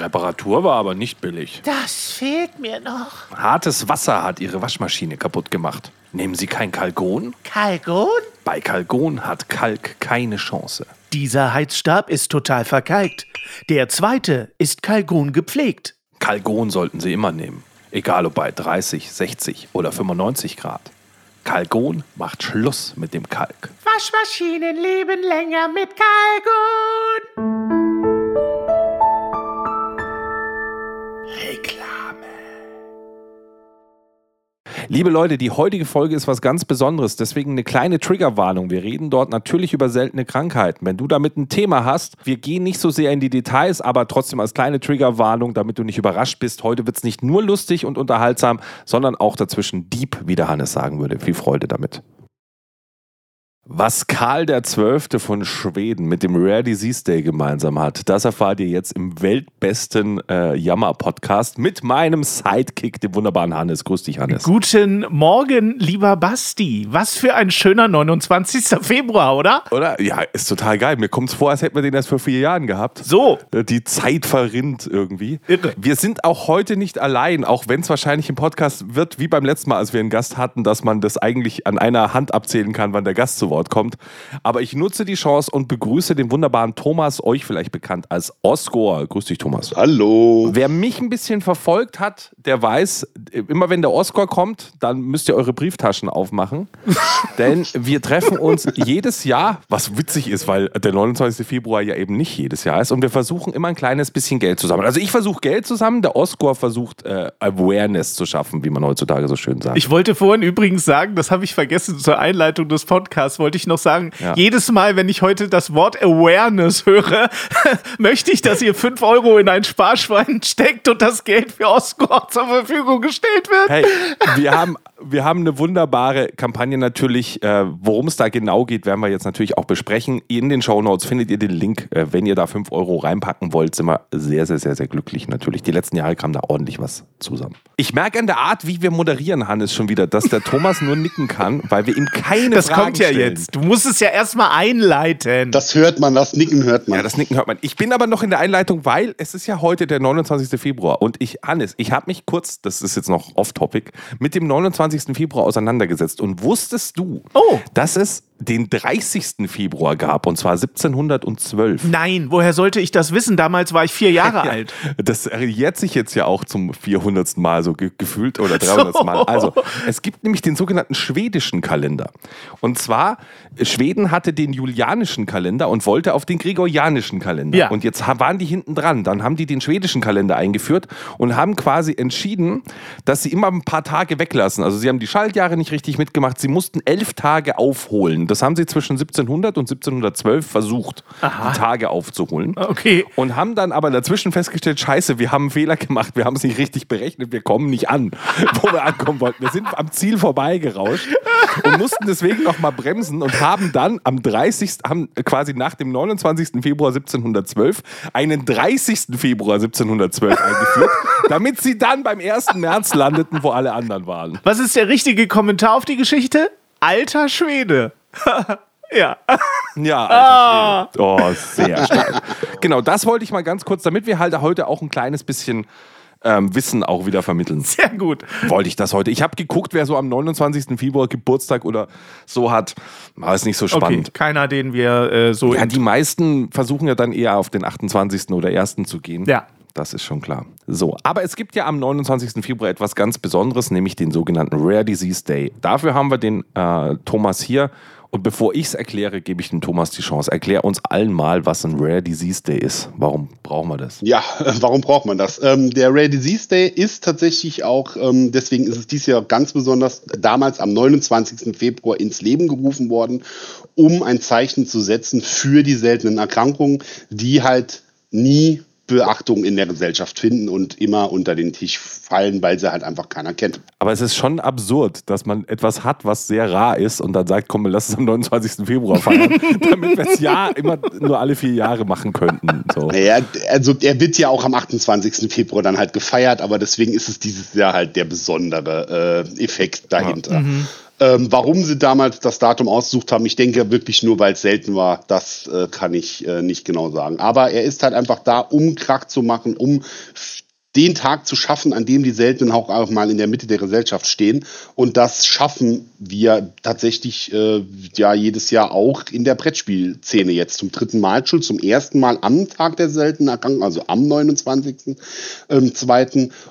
Reparatur war aber nicht billig. Das fehlt mir noch. Hartes Wasser hat Ihre Waschmaschine kaputt gemacht. Nehmen Sie kein Kalgon? Kalgon? Bei Kalgon hat Kalk keine Chance. Dieser Heizstab ist total verkalkt. Der zweite ist Kalgon gepflegt. Kalgon sollten Sie immer nehmen. Egal ob bei 30, 60 oder 95 Grad. Kalgon macht Schluss mit dem Kalk. Waschmaschinen leben länger mit Kalgon. Liebe Leute, die heutige Folge ist was ganz Besonderes, deswegen eine kleine Triggerwarnung. Wir reden dort natürlich über seltene Krankheiten. Wenn du damit ein Thema hast, wir gehen nicht so sehr in die Details, aber trotzdem als kleine Triggerwarnung, damit du nicht überrascht bist. Heute wird es nicht nur lustig und unterhaltsam, sondern auch dazwischen deep, wie der Hannes sagen würde. Viel Freude damit. Was Karl der Zwölfte von Schweden mit dem Rare Disease Day gemeinsam hat, das erfahrt ihr jetzt im weltbesten äh, Jammer-Podcast mit meinem Sidekick, dem wunderbaren Hannes. Grüß dich, Hannes. Guten Morgen, lieber Basti. Was für ein schöner 29. Februar, oder? Oder? Ja, ist total geil. Mir kommt es vor, als hätten wir den erst vor vier Jahren gehabt. So. Äh, Die Zeit verrinnt irgendwie. Irre. Wir sind auch heute nicht allein, auch wenn es wahrscheinlich im Podcast wird, wie beim letzten Mal, als wir einen Gast hatten, dass man das eigentlich an einer Hand abzählen kann, wann der Gast zu Wort kommt. Aber ich nutze die Chance und begrüße den wunderbaren Thomas, euch vielleicht bekannt als Oscar. Grüß dich, Thomas. Hallo. Wer mich ein bisschen verfolgt hat, der weiß, immer wenn der Oscar kommt, dann müsst ihr eure Brieftaschen aufmachen. Denn wir treffen uns jedes Jahr, was witzig ist, weil der 29. Februar ja eben nicht jedes Jahr ist. Und wir versuchen immer ein kleines bisschen Geld zusammen. Also ich versuche Geld zusammen, der Oscar versucht äh, Awareness zu schaffen, wie man heutzutage so schön sagt. Ich wollte vorhin übrigens sagen, das habe ich vergessen zur Einleitung des Podcasts, wollte ich noch sagen, Ja. jedes Mal, wenn ich heute das Wort Awareness höre, möchte ich, dass ihr 5 Euro in ein Sparschwein steckt und das Geld für Oscar zur Verfügung gestellt wird. Hey, wir haben, wir haben eine wunderbare Kampagne natürlich. Äh, Worum es da genau geht, werden wir jetzt natürlich auch besprechen. In den Shownotes findet ihr den Link. Äh, wenn ihr da 5 Euro reinpacken wollt, sind wir sehr, sehr, sehr, sehr glücklich natürlich. Die letzten Jahre kam da ordentlich was zusammen. Ich merke an der Art, wie wir moderieren, Hannes, schon wieder, dass der Thomas nur nicken kann, weil wir ihm keine Das Fragen kommt ja stellen. Jetzt. Du musst es ja erstmal einleiten. Das hört man, das Nicken hört man. Ja, das Nicken hört man. Ich bin aber noch in der Einleitung, weil es ist ja heute der 29. Februar. Und ich, Hannes, ich habe mich kurz, das ist jetzt noch off-topic, mit dem 29. Februar auseinandergesetzt. Und wusstest du, Oh. dass es den 30. Februar gab, und zwar 1712? Nein, woher sollte ich das wissen? Damals war ich vier Jahre Ja, alt. Das jährt sich jetzt ja auch zum 400. Mal so ge gefühlt oder 300. Mal. Also, es gibt nämlich den sogenannten schwedischen Kalender. Und zwar, Schweden hatte den julianischen Kalender und wollte auf den gregorianischen Kalender. Ja. Und jetzt waren die hinten dran. Dann haben die den schwedischen Kalender eingeführt und haben quasi entschieden, dass sie immer ein paar Tage weglassen. Also, sie haben die Schaltjahre nicht richtig mitgemacht. Sie mussten elf Tage aufholen. Das haben sie zwischen 1700 und 1712 versucht, die Tage aufzuholen. Okay. Und haben dann aber dazwischen festgestellt, scheiße, wir haben einen Fehler gemacht, wir haben es nicht richtig berechnet, wir kommen nicht an, wo wir ankommen wollten. Wir sind am Ziel vorbeigerauscht und mussten deswegen nochmal bremsen und haben dann am 30., haben quasi nach dem 29. Februar 1712 einen 30. Februar 1712 eingeführt, damit sie dann beim 1. März landeten, wo alle anderen waren. Was ist der richtige Kommentar auf die Geschichte? Alter Schwede. ja. Ja, alter Schwede. Oh, sehr stark. Genau, das wollte ich mal ganz kurz, damit wir halt heute auch ein kleines bisschen ähm, Wissen auch wieder vermitteln. Sehr gut. wollte ich das heute. Ich habe geguckt, wer so am 29. Februar Geburtstag oder so hat. War es nicht so Okay, spannend. keiner, den wir äh, so. Ja, die meisten versuchen ja dann eher auf den 28. oder 1. zu gehen. Ja. Das ist schon klar. So, aber es gibt ja am 29. Februar etwas ganz Besonderes, nämlich den sogenannten Rare Disease Day. Dafür haben wir den äh, Thomas hier. Und bevor ich es erkläre, gebe ich dem Thomas die Chance. Erklär uns allen mal, was ein Rare Disease Day ist. Warum brauchen wir das? Ja, warum braucht man das? Ähm, der Rare Disease Day ist tatsächlich auch, ähm, deswegen ist es dieses Jahr ganz besonders, damals am 29. Februar ins Leben gerufen worden, um ein Zeichen zu setzen für die seltenen Erkrankungen, die halt nie Beachtung in der Gesellschaft finden und immer unter den Tisch fallen, weil sie halt einfach keiner kennt. Aber es ist schon absurd, dass man etwas hat, was sehr rar ist und dann sagt, komm, lass es am 29. Februar feiern, damit wir es ja immer nur alle vier Jahre machen könnten. So. Naja, also er wird ja auch am 28. Februar dann halt gefeiert, aber deswegen ist es dieses Jahr halt der besondere äh, Effekt dahinter. Ähm, warum sie damals das Datum ausgesucht haben, ich denke wirklich nur, weil es selten war, das äh, kann ich äh, nicht genau sagen. Aber er ist halt einfach da, um Krach zu machen, um den Tag zu schaffen, an dem die Seltenen auch, auch mal in der Mitte der Gesellschaft stehen. Und das schaffen wir tatsächlich äh, ja jedes Jahr auch in der Brettspielszene jetzt zum dritten Mal schon, zum ersten Mal am Tag der seltenen Erkrankung, also am 29. Ähm.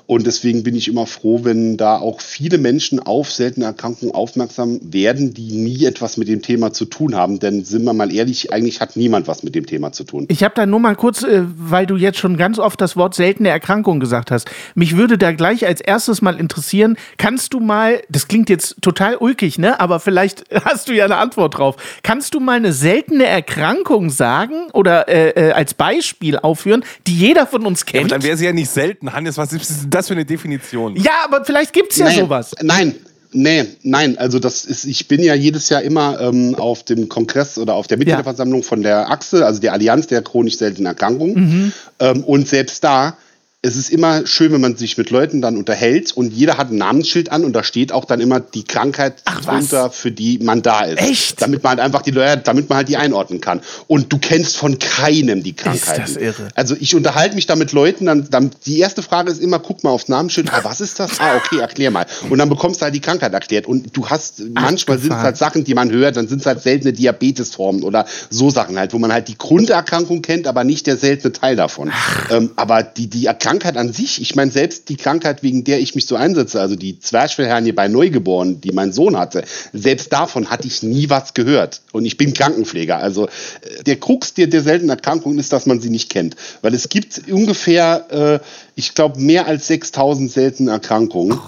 Und deswegen bin ich immer froh, wenn da auch viele Menschen auf seltene Erkrankungen aufmerksam werden, die nie etwas mit dem Thema zu tun haben. Denn sind wir mal ehrlich, eigentlich hat niemand was mit dem Thema zu tun. Ich habe da nur mal kurz, äh, weil du jetzt schon ganz oft das Wort seltene Erkrankung gesagt gesagt hast. Mich würde da gleich als erstes mal interessieren, kannst du mal, das klingt jetzt total ulkig, ne? Aber vielleicht hast du ja eine Antwort drauf. Kannst du mal eine seltene Erkrankung sagen oder äh, äh, als Beispiel aufführen, die jeder von uns kennt? Ja, dann wäre sie ja nicht selten, Hannes. Was ist das für eine Definition? Ja, aber vielleicht gibt es ja nein, sowas. Nein, Nee, nein, also das ist, ich bin ja jedes Jahr immer ähm, auf dem Kongress oder auf der Mitgliederversammlung ja. von der Achse, also der Allianz der chronisch seltenen Erkrankungen. Mhm. Ähm, und selbst da es ist immer schön, wenn man sich mit Leuten dann unterhält und jeder hat ein Namensschild an und da steht auch dann immer die Krankheit Ach, drunter, für die man da ist. Echt? Damit man halt einfach die Leute, damit man halt die einordnen kann. Und du kennst von keinem die Krankheit. Ist das irre. Also ich unterhalte mich da mit Leuten, dann, dann die erste Frage ist immer, guck mal aufs Namensschild, ah, was ist das? Ah, okay, erklär mal. Und dann bekommst du halt die Krankheit erklärt. Und du hast, Ach, manchmal sind es halt Sachen, die man hört, dann sind es halt seltene Diabetesformen oder so Sachen halt, wo man halt die Grunderkrankung kennt, aber nicht der seltene Teil davon. Ähm, aber die, die Erkrankung Krankheit an sich, ich meine, selbst die Krankheit, wegen der ich mich so einsetze, also die Zwerchfellhernie bei Neugeborenen, die mein Sohn hatte, selbst davon hatte ich nie was gehört. Und ich bin Krankenpfleger. Also äh, der Krux der, der seltenen Erkrankungen ist, dass man sie nicht kennt. Weil es gibt ungefähr, äh, ich glaube, mehr als 6000 seltene Erkrankungen.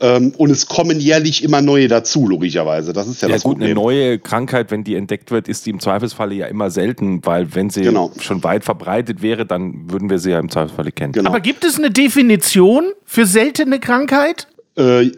Ähm, und es kommen jährlich immer neue dazu, logischerweise. Das ist ja, ja das gut, Problem. Eine neue Krankheit, wenn die entdeckt wird, ist die im Zweifelsfalle ja immer selten, weil wenn sie genau. schon weit verbreitet wäre, dann würden wir sie ja im Zweifelsfalle kennen. Genau. Aber gibt es eine Definition für seltene Krankheit? Äh,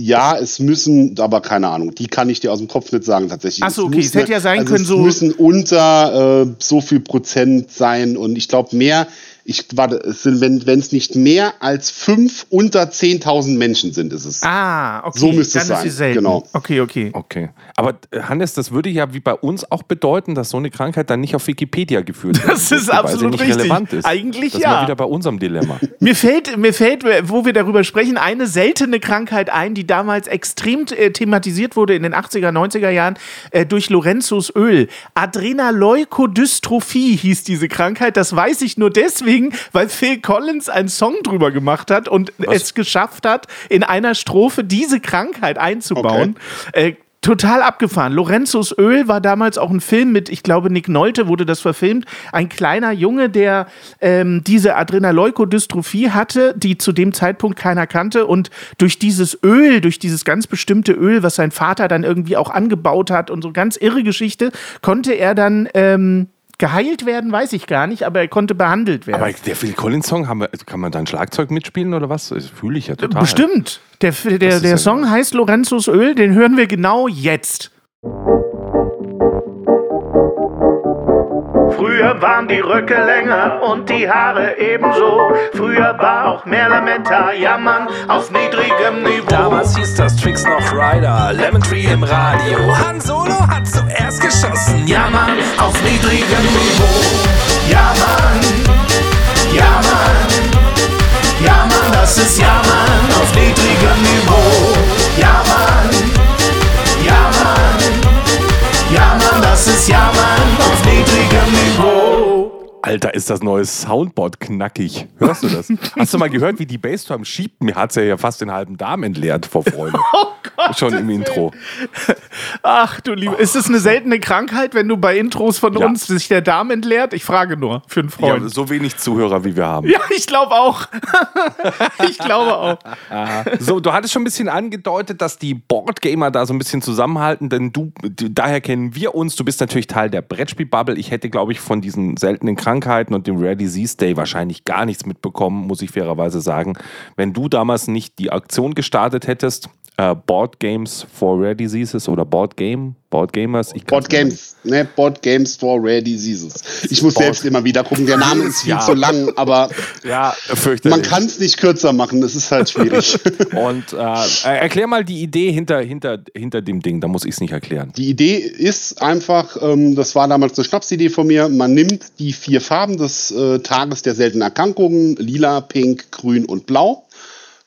ja, es müssen, aber keine Ahnung, die kann ich dir aus dem Kopf nicht sagen tatsächlich. Achso, okay, es, es hätte ja sein also können es so. Es müssen unter äh, so viel Prozent sein und ich glaube mehr ich warte, es sind, wenn es nicht mehr als fünf unter 10.000 Menschen sind, ist es. Ah, okay. So müsste Dann es sein. Genau. Okay, okay. Okay. Aber äh, Hannes, das würde ja wie bei uns auch bedeuten, dass so eine Krankheit dann nicht auf Wikipedia geführt wird. Das ist absolut richtig. Relevant ist. Eigentlich das ja. Das ist wieder bei unserem Dilemma. mir fällt, mir fällt, wo wir darüber sprechen, eine seltene Krankheit ein, die damals extrem äh, thematisiert wurde in den 80er, 90er Jahren äh, durch Lorenzos Öl. Adrenaleukodystrophie hieß diese Krankheit. Das weiß ich nur deswegen deswegen, weil Phil Collins einen Song drüber gemacht hat und Was? es geschafft hat, in einer Strophe diese Krankheit einzubauen. Okay. Äh, total abgefahren. Lorenzos Öl war damals auch ein Film mit, ich glaube, Nick Nolte wurde das verfilmt. Ein kleiner Junge, der ähm, diese Adrenaleukodystrophie hatte, die zu dem Zeitpunkt keiner kannte. Und durch dieses Öl, durch dieses ganz bestimmte Öl, was sein Vater dann irgendwie auch angebaut hat und so ganz irre Geschichte, konnte er dann ähm, Geheilt werden, weiß ich gar nicht, aber er konnte behandelt werden. Aber der Phil Collins Song, wir, kann man da ein Schlagzeug mitspielen oder was? Das fühle ich ja total. Bestimmt. Der, der, der ja Song heißt Lorenzos Öl, den hören wir genau jetzt. Früher waren die Röcke länger und die Haare ebenso. Früher war auch mehr Lametta, jammern auf niedrigem Niveau. Damals hieß das Tricks noch Rider, Lemon Tree im Radio. Han Solo hat zuerst geschossen, jammern auf niedrigem Niveau. Ja Mann, ja Mann, ja Mann, das ist ja Mann auf niedrigem Niveau. Alter, ist das neue Soundboard knackig. Hörst du das? Hast du mal gehört, wie die Bassdrum schiebt? Mir hat es ja fast den halben Darm entleert vor Freude. Oh Gott, Schon im Intro. Ach du Liebe, ist es eine seltene Krankheit, wenn du bei Intros von ja. uns sich der Darm entleert? Ich frage nur für einen Freund. Ja, so wenig Zuhörer, wie wir haben. Ja, ich glaube auch. ich glaube auch. So, du hattest schon ein bisschen angedeutet, dass die Boardgamer da so ein bisschen zusammenhalten, denn du, daher kennen wir uns. Du bist natürlich Teil der Brettspielbubble. Ich hätte, glaube ich, von diesen seltenen Krankheiten Krankheiten und dem Rare Disease Day wahrscheinlich gar nichts mitbekommen, muss ich fairerweise sagen. Wenn du damals nicht die Aktion gestartet hättest, äh, Board Games for Rare Diseases oder Board Game, Board Gamers. Ich Board Games, ne, Board Games for Rare Diseases. Ich muss Board. selbst immer wieder gucken. Der Name ist viel ja. zu lang, aber ja, man kann es nicht kürzer machen. Das ist halt schwierig. Und äh, erklär mal die Idee hinter, hinter, hinter dem Ding. Da muss ich es nicht erklären. Die Idee ist einfach, ähm, das war damals eine Schnapsidee von mir. Man nimmt die vier Farben des äh, Tages der seltenen Erkrankungen: Lila, Pink, Grün und Blau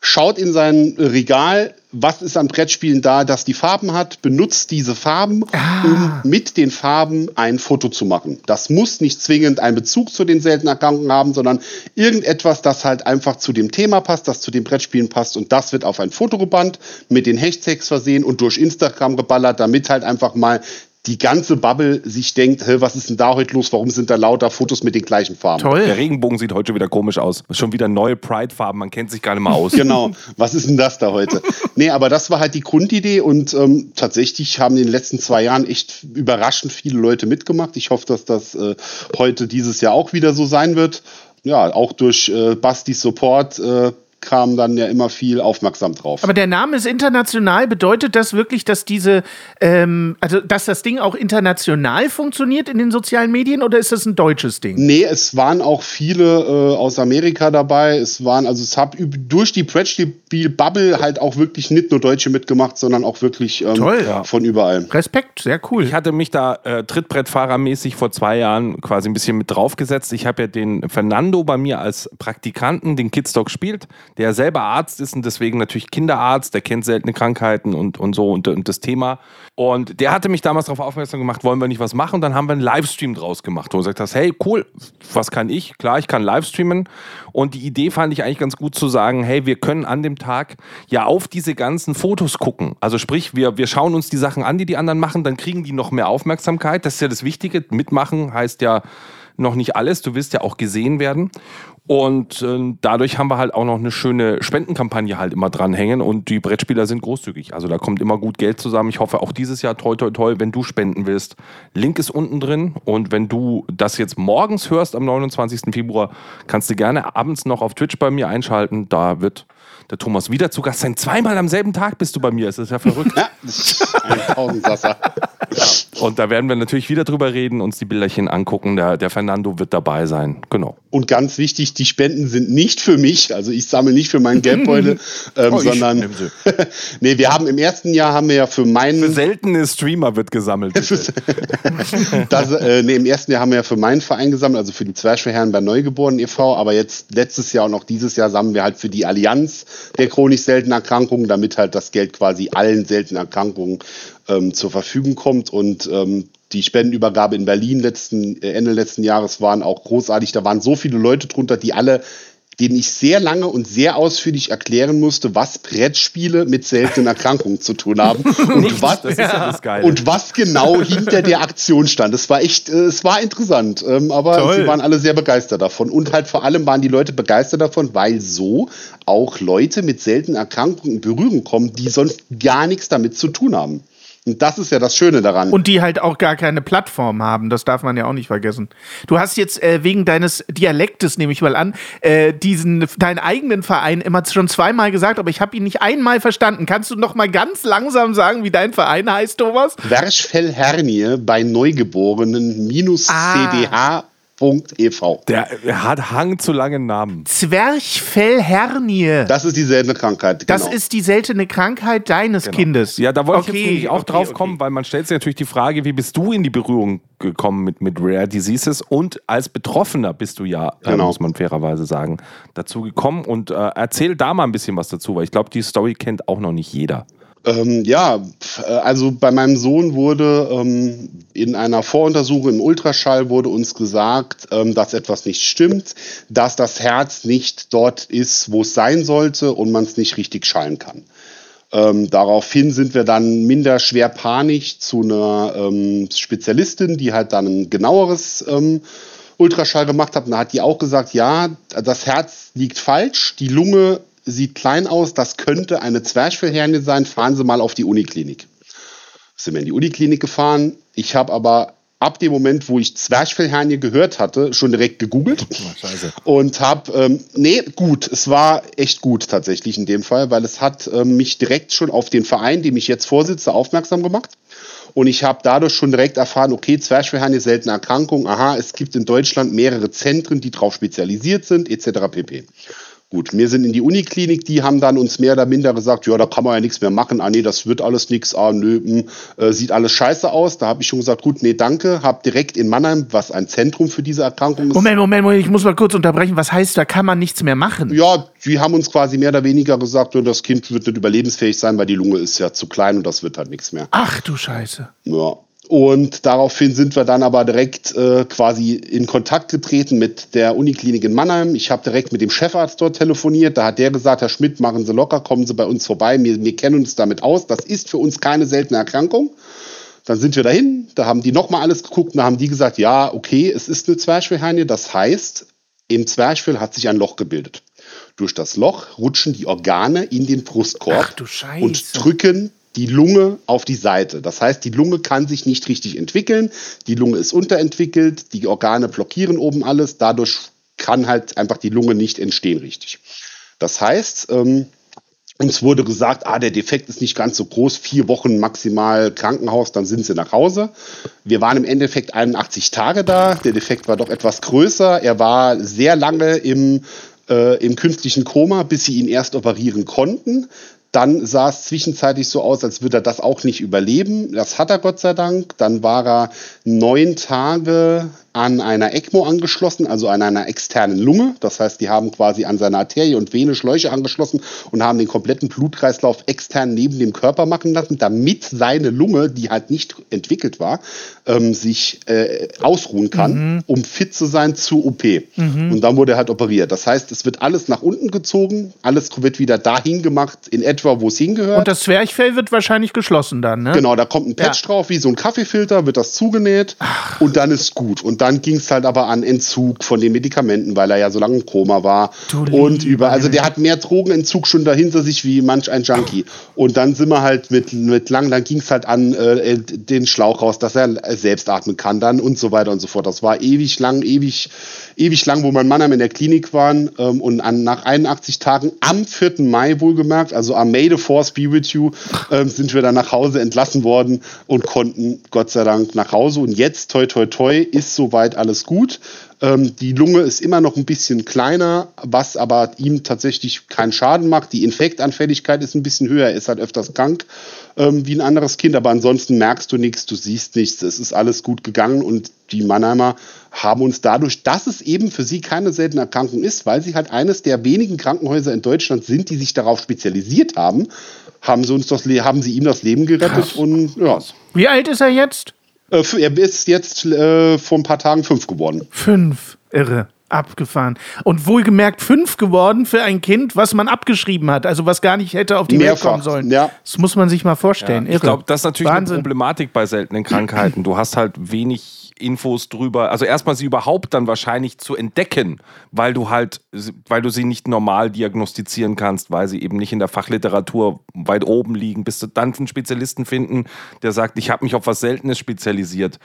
schaut in sein Regal, was ist an Brettspielen da, das die Farben hat, benutzt diese Farben, ah. um mit den Farben ein Foto zu machen. Das muss nicht zwingend einen Bezug zu den seltenen Erkrankungen haben, sondern irgendetwas, das halt einfach zu dem Thema passt, das zu den Brettspielen passt und das wird auf ein Foto gebannt, mit den Hashtags versehen und durch Instagram geballert, damit halt einfach mal die ganze Bubble sich denkt, was ist denn da heute los? Warum sind da lauter Fotos mit den gleichen Farben? Toll. Der Regenbogen sieht heute schon wieder komisch aus. Schon wieder neue Pride-Farben, man kennt sich gar nicht mehr aus. genau, was ist denn das da heute? nee, aber das war halt die Grundidee und ähm, tatsächlich haben in den letzten zwei Jahren echt überraschend viele Leute mitgemacht. Ich hoffe, dass das äh, heute dieses Jahr auch wieder so sein wird. Ja, auch durch äh, Bastis Support äh, kam dann ja immer viel aufmerksam drauf. Aber der Name ist international. Bedeutet das wirklich, dass diese, ähm, also dass das Ding auch international funktioniert in den sozialen Medien oder ist das ein deutsches Ding? Nee, es waren auch viele äh, aus Amerika dabei. Es waren, also es hat durch die Brettspiel-Bubble halt auch wirklich nicht nur Deutsche mitgemacht, sondern auch wirklich ähm, Toll, ja. von überall. Respekt, sehr cool. Ich hatte mich da äh, Trittbrettfahrermäßig vor zwei Jahren quasi ein bisschen mit draufgesetzt. Ich habe ja den Fernando bei mir als Praktikanten, den Kidstock spielt der selber Arzt ist und deswegen natürlich Kinderarzt, der kennt seltene Krankheiten und, und so und, und das Thema. Und der hatte mich damals darauf aufmerksam gemacht, wollen wir nicht was machen? Und dann haben wir einen Livestream draus gemacht, wo du gesagt hast, hey, cool, was kann ich? Klar, ich kann Livestreamen. Und die Idee fand ich eigentlich ganz gut zu sagen, hey, wir können an dem Tag ja auf diese ganzen Fotos gucken. Also sprich, wir, wir schauen uns die Sachen an, die die anderen machen, dann kriegen die noch mehr Aufmerksamkeit. Das ist ja das Wichtige. Mitmachen heißt ja, noch nicht alles. Du wirst ja auch gesehen werden. Und äh, dadurch haben wir halt auch noch eine schöne Spendenkampagne halt immer dranhängen und die Brettspieler sind großzügig. Also da kommt immer gut Geld zusammen. Ich hoffe auch dieses Jahr toi toi toi, wenn du spenden willst. Link ist unten drin und wenn du das jetzt morgens hörst am 29. Februar, kannst du gerne abends noch auf Twitch bei mir einschalten. Da wird der Thomas wieder zu Gast sein. Zweimal am selben Tag bist du bei mir. Das ist ja verrückt. Ja, ein Tausendsasser. ja. Und da werden wir natürlich wieder drüber reden, uns die Bilderchen angucken. Der, der Fernando wird dabei sein. Genau. Und ganz wichtig, die Spenden sind nicht für mich. Also ich sammle nicht für meinen Geldbeutel, ähm, oh, sondern nee, wir haben im ersten Jahr haben wir ja für meinen. Für seltene Streamer wird gesammelt. das, äh, nee, im ersten Jahr haben wir ja für meinen Verein gesammelt, also für die Zwerchfellherren bei Neugeborenen e.V. Aber jetzt letztes Jahr und auch dieses Jahr sammeln wir halt für die Allianz der chronisch seltenen Erkrankungen, damit halt das Geld quasi allen seltenen Erkrankungen ähm, zur Verfügung kommt. Und ähm, die Spendenübergabe in Berlin letzten, äh, Ende letzten Jahres waren auch großartig. Da waren so viele Leute drunter, die alle denen ich sehr lange und sehr ausführlich erklären musste, was Brettspiele mit seltenen Erkrankungen zu tun haben und, was, ja und was genau hinter der Aktion stand. Es war echt, äh, es war interessant, ähm, aber Toll. sie waren alle sehr begeistert davon und halt vor allem waren die Leute begeistert davon, weil so auch Leute mit seltenen Erkrankungen in Berührung kommen, die sonst gar nichts damit zu tun haben. Und das ist ja das Schöne daran. Und die halt auch gar keine Plattform haben, das darf man ja auch nicht vergessen. Du hast jetzt äh, wegen deines Dialektes, nehme ich mal an, äh, diesen deinen eigenen Verein immer schon zweimal gesagt, aber ich habe ihn nicht einmal verstanden. Kannst du noch mal ganz langsam sagen, wie dein Verein heißt, Thomas? Werschfellhernie bei Neugeborenen minus ah. CDH Zwerchfell.ev. Der hat Hang zu langen Namen. Zwerchfellhernie. Das ist die seltene Krankheit. Genau. Das ist die seltene Krankheit deines genau. Kindes. Ja, da wollte okay, ich jetzt nämlich auch okay, drauf okay. kommen, weil man stellt sich natürlich die Frage, wie bist du in die Berührung gekommen mit, mit Rare Diseases und als Betroffener bist du ja, äh, genau. äh, muss man fairerweise sagen, dazu gekommen und äh, erzähl da mal ein bisschen was dazu, weil ich glaube, die Story kennt auch noch nicht jeder. Ähm, ja, äh, also bei meinem Sohn wurde ähm, in einer Voruntersuchung im Ultraschall wurde uns gesagt, ähm, dass etwas nicht stimmt, dass das Herz nicht dort ist, wo es sein sollte und man es nicht richtig schallen kann. Ähm, daraufhin sind wir dann minder schwer panisch zu einer ähm, Spezialistin, die halt dann ein genaueres ähm, Ultraschall gemacht hat. Und da hat die auch gesagt, ja, das Herz liegt falsch, die Lunge sieht klein aus, das könnte eine Zwerchfellhernie sein, fahren Sie mal auf die Uniklinik. Sind wir in die Uniklinik gefahren. Ich habe aber ab dem Moment, wo ich Zwerchfellhernie gehört hatte, schon direkt gegoogelt. Oh, und habe, ähm, nee, gut, es war echt gut tatsächlich in dem Fall, weil es hat ähm, mich direkt schon auf den Verein, dem ich jetzt vorsitze, aufmerksam gemacht. Und ich habe dadurch schon direkt erfahren, okay, Zwerchfellhernie, seltene Erkrankung, aha, es gibt in Deutschland mehrere Zentren, die darauf spezialisiert sind, etc. pp. Gut, wir sind in die Uniklinik, die haben dann uns mehr oder minder gesagt, ja, da kann man ja nichts mehr machen. Ah, nee, das wird alles nichts. Ah, nö, mh, hm, äh, sieht alles scheiße aus. Da habe ich schon gesagt, gut, nee, danke. Hab direkt in Mannheim, was ein Zentrum für diese Erkrankung ist. Moment, Moment, Moment, ich muss mal kurz unterbrechen. Was heißt, da kann man nichts mehr machen? Ja, die haben uns quasi mehr oder weniger gesagt, das Kind wird nicht überlebensfähig sein, weil die Lunge ist ja zu klein und das wird halt nichts mehr. Ach du Scheiße. Ja. Und daraufhin sind wir dann aber direkt äh, quasi in Kontakt getreten mit der Uniklinik in Mannheim. Ich habe direkt mit dem Chefarzt dort telefoniert. Da hat der gesagt, Herr Schmidt, machen Sie locker, kommen Sie bei uns vorbei. Wir, wir kennen uns damit aus. Das ist für uns keine seltene Erkrankung. Dann sind wir dahin, da haben die nochmal alles geguckt und da haben die gesagt, ja, okay, es ist eine Zwerchfellhernie. Das heißt, im Zwerchfell hat sich ein Loch gebildet. Durch das Loch rutschen die Organe in den Brustkorb und drücken die Lunge auf die Seite. Das heißt, die Lunge kann sich nicht richtig entwickeln, die Lunge ist unterentwickelt, die Organe blockieren oben alles, dadurch kann halt einfach die Lunge nicht entstehen richtig. Das heißt, ähm, uns wurde gesagt, ah, der Defekt ist nicht ganz so groß, vier Wochen maximal Krankenhaus, dann sind sie nach Hause. Wir waren im Endeffekt 81 Tage da. Der Defekt war doch etwas größer. Er war sehr lange im, äh, im künstlichen Koma, bis sie ihn erst operieren konnten. Dann sah es zwischenzeitlich so aus, als würde er das auch nicht überleben. Das hat er Gott sei Dank. Dann war er neun Tage an einer ECMO angeschlossen, also an einer externen Lunge. Das heißt, die haben quasi an seine Arterie und Vene Schläuche angeschlossen und haben den kompletten Blutkreislauf extern neben dem Körper machen lassen, damit seine Lunge, die halt nicht entwickelt war, ähm, sich äh, ausruhen kann, mhm. um fit zu sein zur OP. Mhm. Und dann wurde er halt operiert. Das heißt, es wird alles nach unten gezogen, alles wird wieder dahin gemacht, in etwa, wo es hingehört. Und das Zwerchfell wird wahrscheinlich geschlossen dann, ne? Genau, da kommt ein Patch ja. drauf, wie so ein Kaffeefilter, wird das zugenäht Ach. und dann ist gut. Und dann ging es halt aber an Entzug von den Medikamenten, weil er ja so lange im Koma war. Du und über, also der hat mehr Drogenentzug schon dahinter sich wie manch ein Junkie. Und dann sind wir halt mit, mit lang, dann ging es halt an äh, den Schlauch raus, dass er selbst atmen kann dann und so weiter und so fort. Das war ewig lang, ewig, ewig lang, wo mein Mannheim in der Klinik waren ähm, und an, nach 81 Tagen am 4. Mai wohlgemerkt, also am May the Force be with you, ähm, sind wir dann nach Hause entlassen worden und konnten Gott sei Dank nach Hause. Und jetzt, toi, toi, toi, ist soweit alles gut. Ähm, die Lunge ist immer noch ein bisschen kleiner, was aber ihm tatsächlich keinen Schaden macht. Die Infektanfälligkeit ist ein bisschen höher, er ist halt öfters krank ähm, wie ein anderes Kind, aber ansonsten merkst du nichts, du siehst nichts, es ist alles gut gegangen und die Mannheimer haben uns dadurch, dass es eben für sie keine seltene Erkrankung ist, weil sie halt eines der wenigen Krankenhäuser in Deutschland sind, die sich darauf spezialisiert haben, haben sie uns das, haben sie ihm das Leben gerettet Krass. und ja. Wie alt ist er jetzt? Äh, er ist jetzt äh, vor ein paar Tagen fünf geworden. Fünf, irre. Abgefahren. Und wohlgemerkt fünf geworden für ein Kind, was man abgeschrieben hat, also was gar nicht hätte auf die Mehrfach, Welt kommen sollen. Ja. Das muss man sich mal vorstellen. Ja, ich glaube, das ist natürlich Wahnsinn. eine Problematik bei seltenen Krankheiten. Du hast halt wenig Infos drüber. Also erstmal sie überhaupt dann wahrscheinlich zu entdecken, weil du halt, weil du sie nicht normal diagnostizieren kannst, weil sie eben nicht in der Fachliteratur weit oben liegen, bis du dann einen Spezialisten finden, der sagt, ich habe mich auf was Seltenes spezialisiert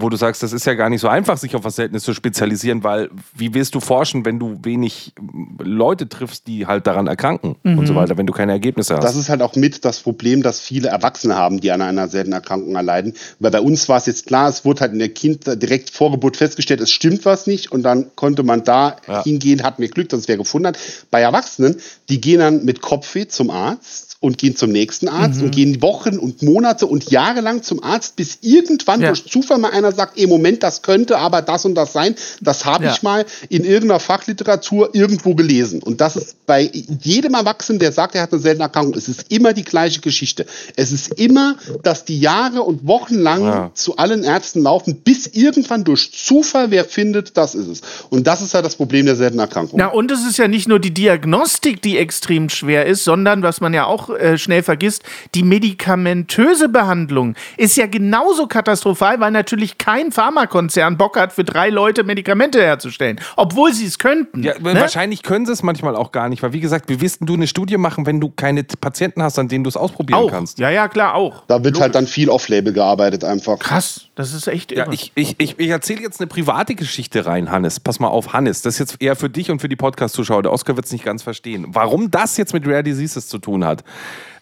wo du sagst, das ist ja gar nicht so einfach, sich auf was Seltenes zu spezialisieren, weil wie willst du forschen, wenn du wenig Leute triffst, die halt daran erkranken mhm. und so mhm. weiter, wenn du keine Ergebnisse hast? Das ist halt auch mit das Problem, das viele Erwachsene haben, die an einer seltenen Erkrankung erleiden. Weil bei uns war es jetzt klar, es wurde halt in der Kind direkt vor Geburt festgestellt, es stimmt was nicht und dann konnte man da ja. hingehen, hat mir Glück, dass es wer gefunden hat. Bei Erwachsenen, die gehen dann mit Kopfweh zum Arzt und gehen zum nächsten Arzt mhm. und gehen Wochen und Monate und Jahre lang zum Arzt, bis irgendwann ja. durch Zufall mal einer sagt, ey, Moment, das könnte aber das und das sein. Das habe ja. ich mal in irgendeiner Fachliteratur irgendwo gelesen. Und das ist bei jedem Erwachsenen, der sagt, er hat eine seltene Erkrankung, es ist immer die gleiche Geschichte. Es ist immer, dass die Jahre und Wochen lang ja. zu allen Ärzten laufen, bis irgendwann durch Zufall wer findet, das ist es. Und das ist ja das Problem der seltenen Erkrankung. Ja, und es ist ja nicht nur die Diagnostik, die extrem schwer ist, sondern was man ja auch auch äh, schnell vergisst, die medikamentöse Behandlung ist ja genauso katastrophal, weil natürlich kein Pharmakonzern Bock hat, für drei Leute Medikamente herzustellen, obwohl sie es könnten. Ja, ne? Wahrscheinlich können sie es manchmal auch gar nicht, weil wie gesagt, wie willst denn du eine Studie machen, wenn du keine Patienten hast, an denen du es ausprobieren auch. kannst? Ja, ja, klar, auch. Da wird halt dann viel off-Label gearbeitet einfach. Krass, das ist echt Ja, irre. ich, ich, ich, ich erzähle jetzt eine private Geschichte rein, Hannes. Pass mal auf, Hannes. Das ist jetzt eher für dich und für die Podcast-Zuschauer. Der Oscar wird es nicht ganz verstehen. Warum das jetzt mit Rare Diseases zu tun hat?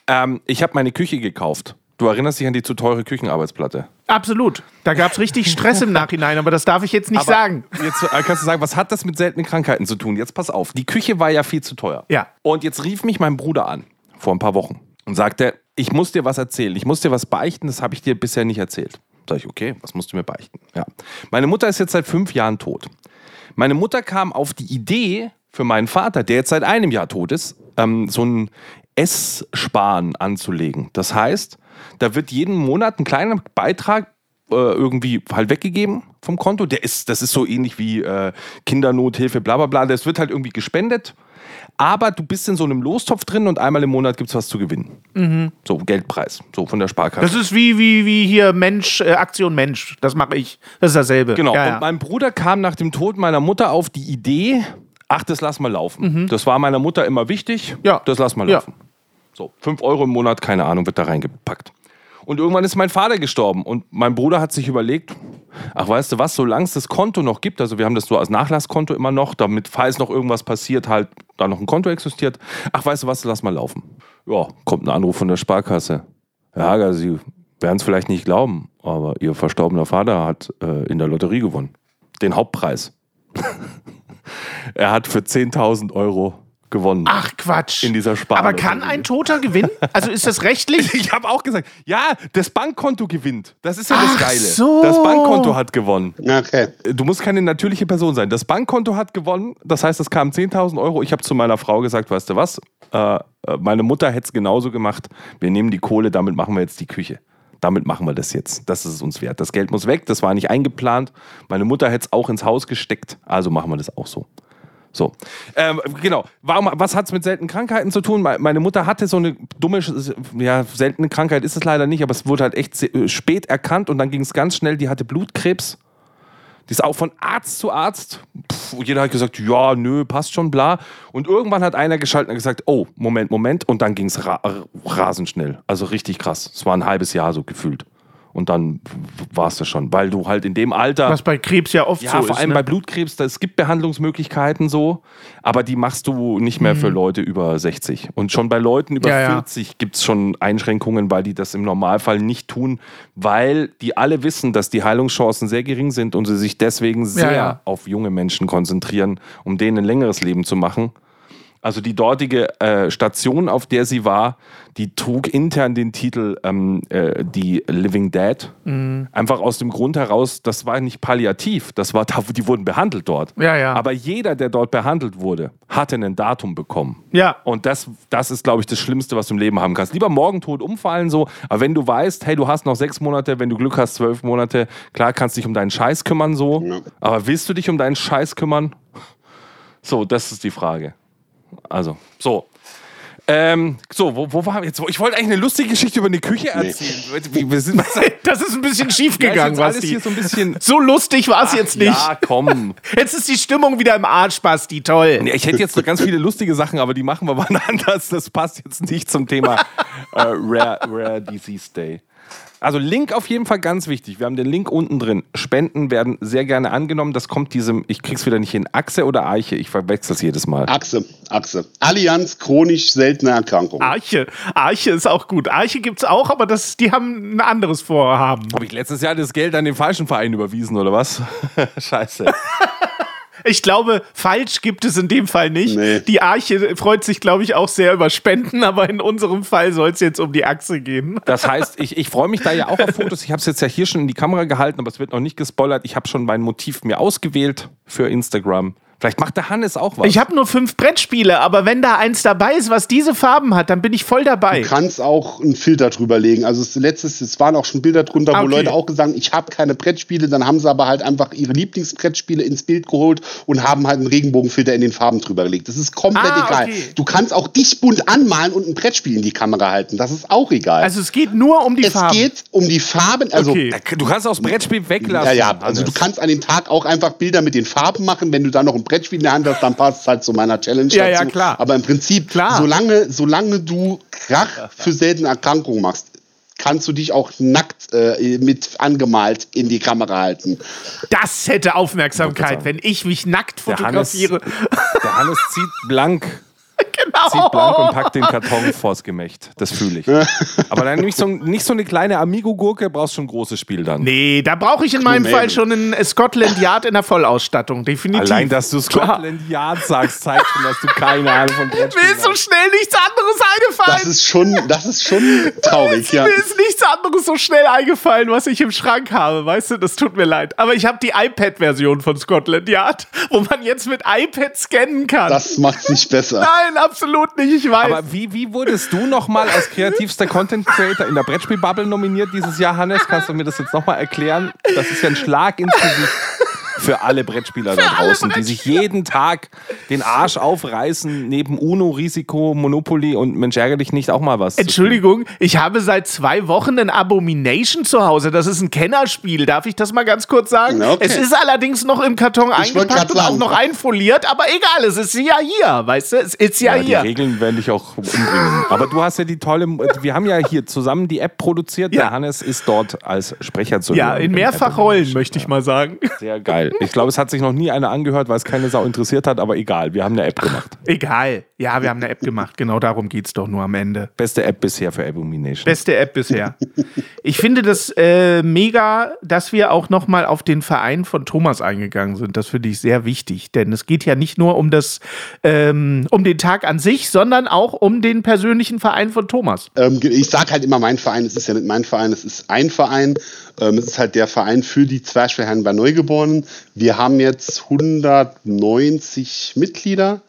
Ähm, ich habe meine Küche gekauft. Du erinnerst dich an die zu teure Küchenarbeitsplatte. Absolut. Da gab es richtig Stress im Nachhinein, aber das darf ich jetzt nicht Aber sagen. Jetzt äh, kannst du sagen, was hat das mit seltenen Krankheiten zu tun? Jetzt pass auf. Die Küche war ja viel zu teuer. Ja. Und jetzt rief mich mein Bruder an, vor ein paar Wochen, und sagte, ich muss dir was erzählen. Ich muss dir was beichten, das habe ich dir bisher nicht erzählt. Sag ich, okay, was musst du mir beichten? Ja. Meine Mutter ist jetzt seit fünf Jahren tot. Meine Mutter kam auf die Idee für meinen Vater, der jetzt seit einem Jahr tot ist, ähm, so ein Esssparen anzulegen. Das heißt, da wird jeden Monat ein kleiner Beitrag irgendwie halt weggegeben vom Konto. Der ist, das ist so ähnlich wie äh, Kindernothilfe, bla bla bla. Das wird halt irgendwie gespendet. Aber du bist in so einem Lostopf drin und einmal im Monat gibt es was zu gewinnen. So, Geldpreis. So von der Sparkasse. Das ist wie, wie, wie hier Mensch, äh, Aktion Mensch. Das mache ich. Das ist dasselbe. Genau. Ja, ja. Und mein Bruder kam nach dem Tod meiner Mutter auf die Idee, ach, das lass mal laufen. Das war meiner Mutter immer wichtig. Mhm. Ja. Das lass mal Ja. laufen. So, 5 Euro im Monat, keine Ahnung, wird da reingepackt. Und irgendwann ist mein Vater gestorben und mein Bruder hat sich überlegt, ach weißt du was, solange es das Konto noch gibt, also wir haben das so als Nachlasskonto immer noch, damit falls noch irgendwas passiert, halt da noch ein Konto existiert, ach weißt du was, lass mal laufen. Ja, kommt ein Anruf von der Sparkasse. Ja, also Sie werden es vielleicht nicht glauben, aber Ihr verstorbener Vater hat äh, in der Lotterie gewonnen. Den Hauptpreis. er hat für 10.000 Euro gewonnen. Ach Quatsch. In dieser Spar- Aber kann ein Toter gewinnen? Also ist das rechtlich? Ich habe auch gesagt, ja, das Bankkonto gewinnt. Das ist ja das Ach Geile. so. Das Bankkonto hat gewonnen. Okay. Du musst keine natürliche Person sein. Das Bankkonto hat gewonnen. Das heißt, es kamen 10.000 Euro. Ich habe zu meiner Frau gesagt, weißt du was? Äh, äh, meine Mutter hätte es genauso gemacht. Wir nehmen die Kohle, damit machen wir jetzt die Küche. Damit machen wir das jetzt. Das ist es uns wert. Das Geld muss weg. Das war nicht eingeplant. Meine Mutter hätte es auch ins Haus gesteckt. Also machen wir das auch so. So, ähm, genau. Warum, was hat es mit seltenen Krankheiten zu tun? Me- Meine Mutter hatte so eine dumme, ja, seltene Krankheit ist es leider nicht, aber es wurde halt echt äh, spät erkannt und dann ging es ganz schnell. Die hatte Blutkrebs. Die ist auch von Arzt zu Arzt. Pff, jeder hat gesagt, ja, nö, passt schon, bla. Und irgendwann hat einer geschaltet und gesagt, oh, Moment, Moment. Und dann ging es ra rasend schnell. Also richtig krass. Es war ein halbes Jahr so gefühlt. Und dann war es das schon. Weil du halt in dem Alter. Was bei Krebs ja oft Ja, so vor ist. allem ne? bei Blutkrebs, da, es gibt Behandlungsmöglichkeiten so, aber die machst du nicht mehr für Leute über 60. Und schon bei Leuten über Mhm. Ja, ja. 40 gibt es schon Einschränkungen, weil die das im Normalfall nicht tun, weil die alle wissen, dass die Heilungschancen sehr gering sind und sie sich deswegen sehr ja. auf junge Menschen konzentrieren, um denen ein längeres Leben zu machen. Also die dortige äh, Station, auf der sie war, die trug intern den Titel ähm, äh, die Living Dead. Mhm. Einfach aus dem Grund heraus, das war nicht palliativ, das war, da- die wurden behandelt dort. Ja, ja. Aber jeder, der dort behandelt wurde, hatte ein Datum bekommen. Ja. Und das, das ist, glaube ich, das Schlimmste, was du im Leben haben kannst. Lieber morgen tot umfallen, so. Aber wenn du weißt, hey, du hast noch sechs Monate, wenn du Glück hast, zwölf Monate, klar kannst du dich um deinen Scheiß kümmern, so. Ja. Aber willst du dich um deinen Scheiß kümmern? So, das ist die Frage. Also, so. Ähm, so, wo, wo waren wir jetzt? Ich wollte eigentlich eine lustige Geschichte über eine Küche erzählen. Wie- Wir sind, was, Das ist ein bisschen schief gegangen, Basti. hier so ein bisschen. So lustig war es jetzt nicht. Ja, komm. Jetzt ist die Stimmung wieder im Arsch, Basti. Toll. Nee, Ich hätte jetzt noch ganz viele lustige Sachen, aber die machen wir wann anders. Das passt jetzt nicht zum Thema äh, Rare, Rare Disease Day. Also Link auf jeden Fall ganz wichtig. Wir haben den Link unten drin. Spenden werden sehr gerne angenommen. Das kommt diesem, ich krieg's wieder nicht hin, Achse oder Eiche? Ich verwechsel es jedes Mal. Achse, Achse. Allianz chronisch seltene Erkrankung. Arche. Arche ist auch gut. Arche gibt's auch, aber das, die haben ein anderes Vorhaben. Habe ich letztes Jahr das Geld an den falschen Verein überwiesen oder was? Scheiße. Ich glaube, falsch gibt es in dem Fall nicht. Nee. Die Arche freut sich, glaube ich, auch sehr über Spenden, aber in unserem Fall soll es jetzt um die Achse gehen. Das heißt, ich, ich freue mich da ja auch auf Fotos. Ich habe es jetzt ja hier schon in die Kamera gehalten, aber es wird noch nicht gespoilert. Ich habe schon mein Motiv mir ausgewählt für Instagram. Vielleicht macht der Hannes auch was. Ich habe nur fünf Brettspiele, aber wenn da eins dabei ist, was diese Farben hat, dann bin ich voll dabei. Du kannst auch einen Filter drüber legen. Also das letztes, es waren auch schon Bilder drunter, Ah, wo okay. Leute auch gesagt haben, ich habe keine Brettspiele, dann haben sie aber halt einfach ihre Lieblingsbrettspiele ins Bild geholt und haben halt einen Regenbogenfilter in den Farben drüber gelegt. Das ist komplett Ah, egal. okay. Du kannst auch dich bunt anmalen und ein Brettspiel in die Kamera halten. Das ist auch egal. Also es geht nur um die es Farben. geht um die Farben. Also Okay. Du kannst auch das Brettspiel weglassen. Ja, ja, also du Hannes. kannst an dem Tag auch einfach Bilder mit den Farben machen. Wenn du da noch ein Brettspiel in der Hand hast, dann passt es halt zu meiner Challenge Ja, dazu. ja, klar. Aber im Prinzip, Klar. solange, solange du Krach für seltene Erkrankungen machst, kannst du dich auch nackt äh, mit angemalt in die Kamera halten. Das hätte Aufmerksamkeit, wenn ich mich nackt Der Hannes, fotografiere. der Hannes zieht blank, genau. zieht blank und packt den Karton vors Gemächt. Das fühle ich. Aber dann nicht so, nicht so eine kleine Amigo-Gurke, brauchst schon ein großes Spiel dann. Nee, da brauche ich in meinem man. Fall schon ein Scotland Yard in der Vollausstattung, definitiv. Allein, dass du Klar. Scotland Yard sagst, zeigt schon, dass du keine Ahnung von Mir Brettspielen ist so schnell nichts anderes eingefallen. Das ist schon, das ist schon traurig, ja. Mir ist nichts anderes so schnell eingefallen, was ich im Schrank habe, weißt du? Das tut mir leid. Aber ich habe die iPad-Version von Scotland Yard, wo man jetzt mit iPad scannen kann. Das macht's nicht besser. Nein, absolut nicht, ich weiß. Aber wie, wie wurdest du nochmal als kreativster Content Creator in der Brettspielbubble nominiert dieses Jahr, Hannes? Kannst du mir das jetzt nochmal erklären? Das ist ja ein Schlag ins Gesicht für alle Brettspieler da alle draußen, die sich jeden Tag den Arsch aufreißen, neben Uno, Risiko, Monopoly und Mensch ärgere dich nicht auch mal was. zu Entschuldigung, ich habe seit zwei Wochen ein Abomination zu Hause. Das ist ein Kennerspiel. Darf ich das mal ganz kurz sagen? Okay. Es ist allerdings noch im Karton wollte eingepackt und auch noch einfoliert, aber egal, es ist ja hier, weißt du? Es ist ja, Ja, die hier. Regeln werden dich auch umbringen. Aber du hast ja die tolle, wir haben ja hier zusammen die App produziert. Ja. Der Hannes ist dort als Sprecher zu Ja, hören. in Im Mehrfachrollen, App-Edition. möchte ich mal sagen. Sehr geil. Ich glaube, es hat sich noch nie einer angehört, weil es keine Sau interessiert hat, aber egal, wir haben eine App gemacht. Egal. Ja, wir haben eine App gemacht. Genau darum geht's doch nur am Ende. Beste App bisher für Abomination. Beste App bisher. Ich finde das äh, mega, dass wir auch noch mal auf den Verein von Thomas eingegangen sind. Das finde ich sehr wichtig, denn es geht ja nicht nur um das, ähm, um den Tag an sich, sondern auch um den persönlichen Verein von Thomas. Ähm, ich sage halt immer mein Verein, es ist ja nicht mein Verein, es ist ein Verein. Ähm, es ist halt der Verein für die Zwerchfellherren bei Neugeborenen. Wir haben jetzt 190 Mitglieder.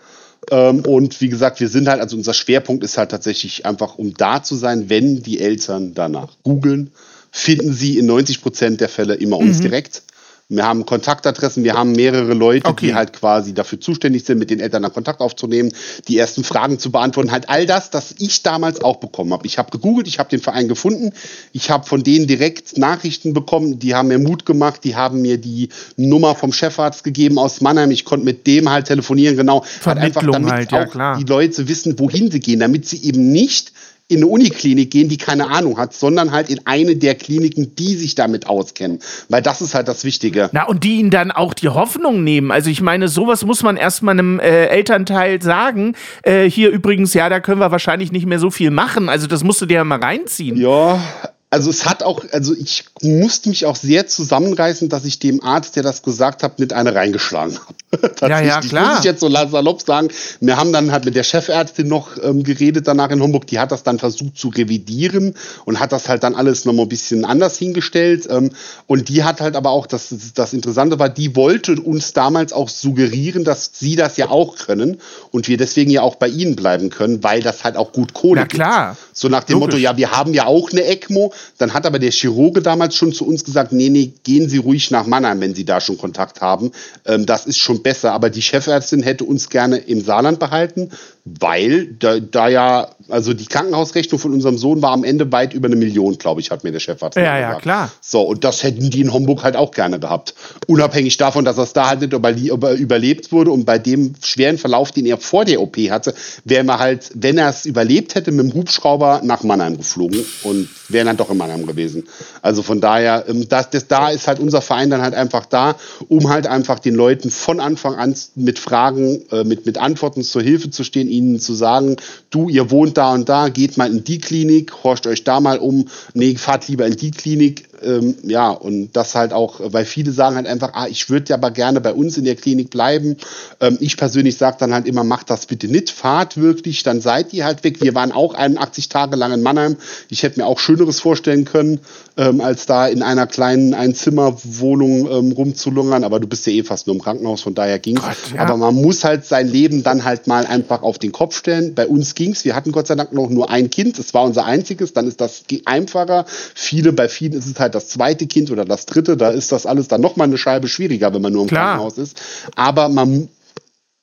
Ähm, und wie gesagt, wir sind halt, also unser Schwerpunkt ist halt tatsächlich einfach, um da zu sein, wenn die Eltern danach googeln, finden sie in 90 Prozent der Fälle immer uns direkt. Wir haben Kontaktadressen, wir haben mehrere Leute, Okay. die halt quasi dafür zuständig sind, mit den Eltern dann Kontakt aufzunehmen, die ersten Fragen zu beantworten. Halt all das, das ich damals auch bekommen habe. Ich habe gegoogelt, ich habe den Verein gefunden, ich habe von denen direkt Nachrichten bekommen, die haben mir Mut gemacht, die haben mir die Nummer vom Chefarzt gegeben aus Mannheim. Ich konnte mit dem halt telefonieren, genau. Halt einfach, Vermittlung damit halt, ja, auch klar. die Leute wissen, wohin sie gehen, damit sie eben nicht in eine Uniklinik gehen, die keine Ahnung hat, sondern halt in eine der Kliniken, die sich damit auskennen. Weil das ist halt das Wichtige. Na, und die ihnen dann auch die Hoffnung nehmen. Also ich meine, sowas muss man erstmal einem äh, Elternteil sagen. Äh, hier übrigens, ja, da können wir wahrscheinlich nicht mehr so viel machen. Also das musst du dir ja mal reinziehen. Ja, also es hat auch, also ich musste mich auch sehr zusammenreißen, dass ich dem Arzt, der das gesagt hat, mit eine reingeschlagen habe. Ja, ja, klar. Muss ich jetzt so salopp sagen. Wir haben dann halt mit der Chefärztin noch ähm, geredet danach in Homburg. Die hat das dann versucht zu revidieren und hat das halt dann alles nochmal ein bisschen anders hingestellt. Ähm, und die hat halt aber auch, das, das Interessante war, die wollte uns damals auch suggerieren, dass sie das ja auch können und wir deswegen ja auch bei ihnen bleiben können, weil das halt auch gut Kohle Na klar. gibt. So nach dem Logisch. Motto, ja, wir haben ja auch eine ECMO. Dann hat aber der Chirurge damals schon zu uns gesagt, nee, nee, gehen Sie ruhig nach Mannheim, wenn Sie da schon Kontakt haben. Ähm, das ist schon besser. Aber die Chefärztin hätte uns gerne im Saarland behalten, weil da, da ja, also die Krankenhausrechnung von unserem Sohn war am Ende weit über eine Million, glaube ich, hat mir der Chefarzt Ja, ja, gesagt. klar. So, und das hätten die in Homburg halt auch gerne gehabt. Unabhängig davon, dass er es da halt nicht überlebt wurde und bei dem schweren Verlauf, den er vor der OP hatte, wäre man halt, wenn er es überlebt hätte, mit dem Hubschrauber nach Mannheim geflogen und wäre dann doch in Mannheim gewesen. Also von daher, ähm, das, das, da ist halt unser Verein dann halt einfach da, um halt einfach den Leuten von Anfang an mit Fragen, äh, mit, mit Antworten zur Hilfe zu stehen, ihnen zu sagen, du, ihr wohnt da und da, geht mal in die Klinik, horcht euch da mal um, nee, fahrt lieber in die Klinik, ähm, ja, und das halt auch, weil viele sagen halt einfach, ah, ich würde ja aber gerne bei uns in der Klinik bleiben. Ähm, ich persönlich sage dann halt immer, macht das bitte nicht, fahrt wirklich, dann seid ihr halt weg. Wir waren auch 81 Tage lang in Mannheim. Ich hätte mir auch Schöneres vorstellen können, ähm, als da in einer kleinen Einzimmerwohnung ähm, rumzulungern, aber du bist ja eh fast nur im Krankenhaus, von daher ging's. Gott, ja. Aber man muss halt sein Leben dann halt mal einfach auf den Kopf stellen. Bei uns ging's. Wir hatten Gott sei Dank noch nur ein Kind. Es war unser einziges. Dann ist das einfacher. Viele, bei vielen ist es halt das zweite Kind oder das dritte. Da ist das alles dann noch mal eine Scheibe schwieriger, wenn man nur im Klar. Krankenhaus ist. Aber man,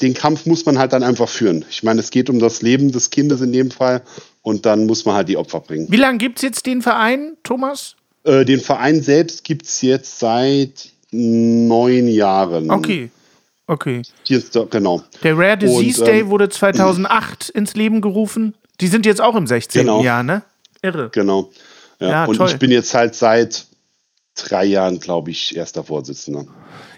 den Kampf muss man halt dann einfach führen. Ich meine, es geht um das Leben des Kindes in dem Fall. Und dann muss man halt die Opfer bringen. Wie lange gibt es jetzt den Verein, Thomas? Äh, den Verein selbst gibt's jetzt seit neun Jahren. Okay. Okay. Der, genau. Der Rare Disease Und, ähm, Day wurde 2008 ins Leben gerufen. Die sind jetzt auch im 16. Genau. Jahr, ne? Irre. Genau. Ja, Ja, und toll. ich bin jetzt halt seit drei Jahren, glaube ich, erster Vorsitzender.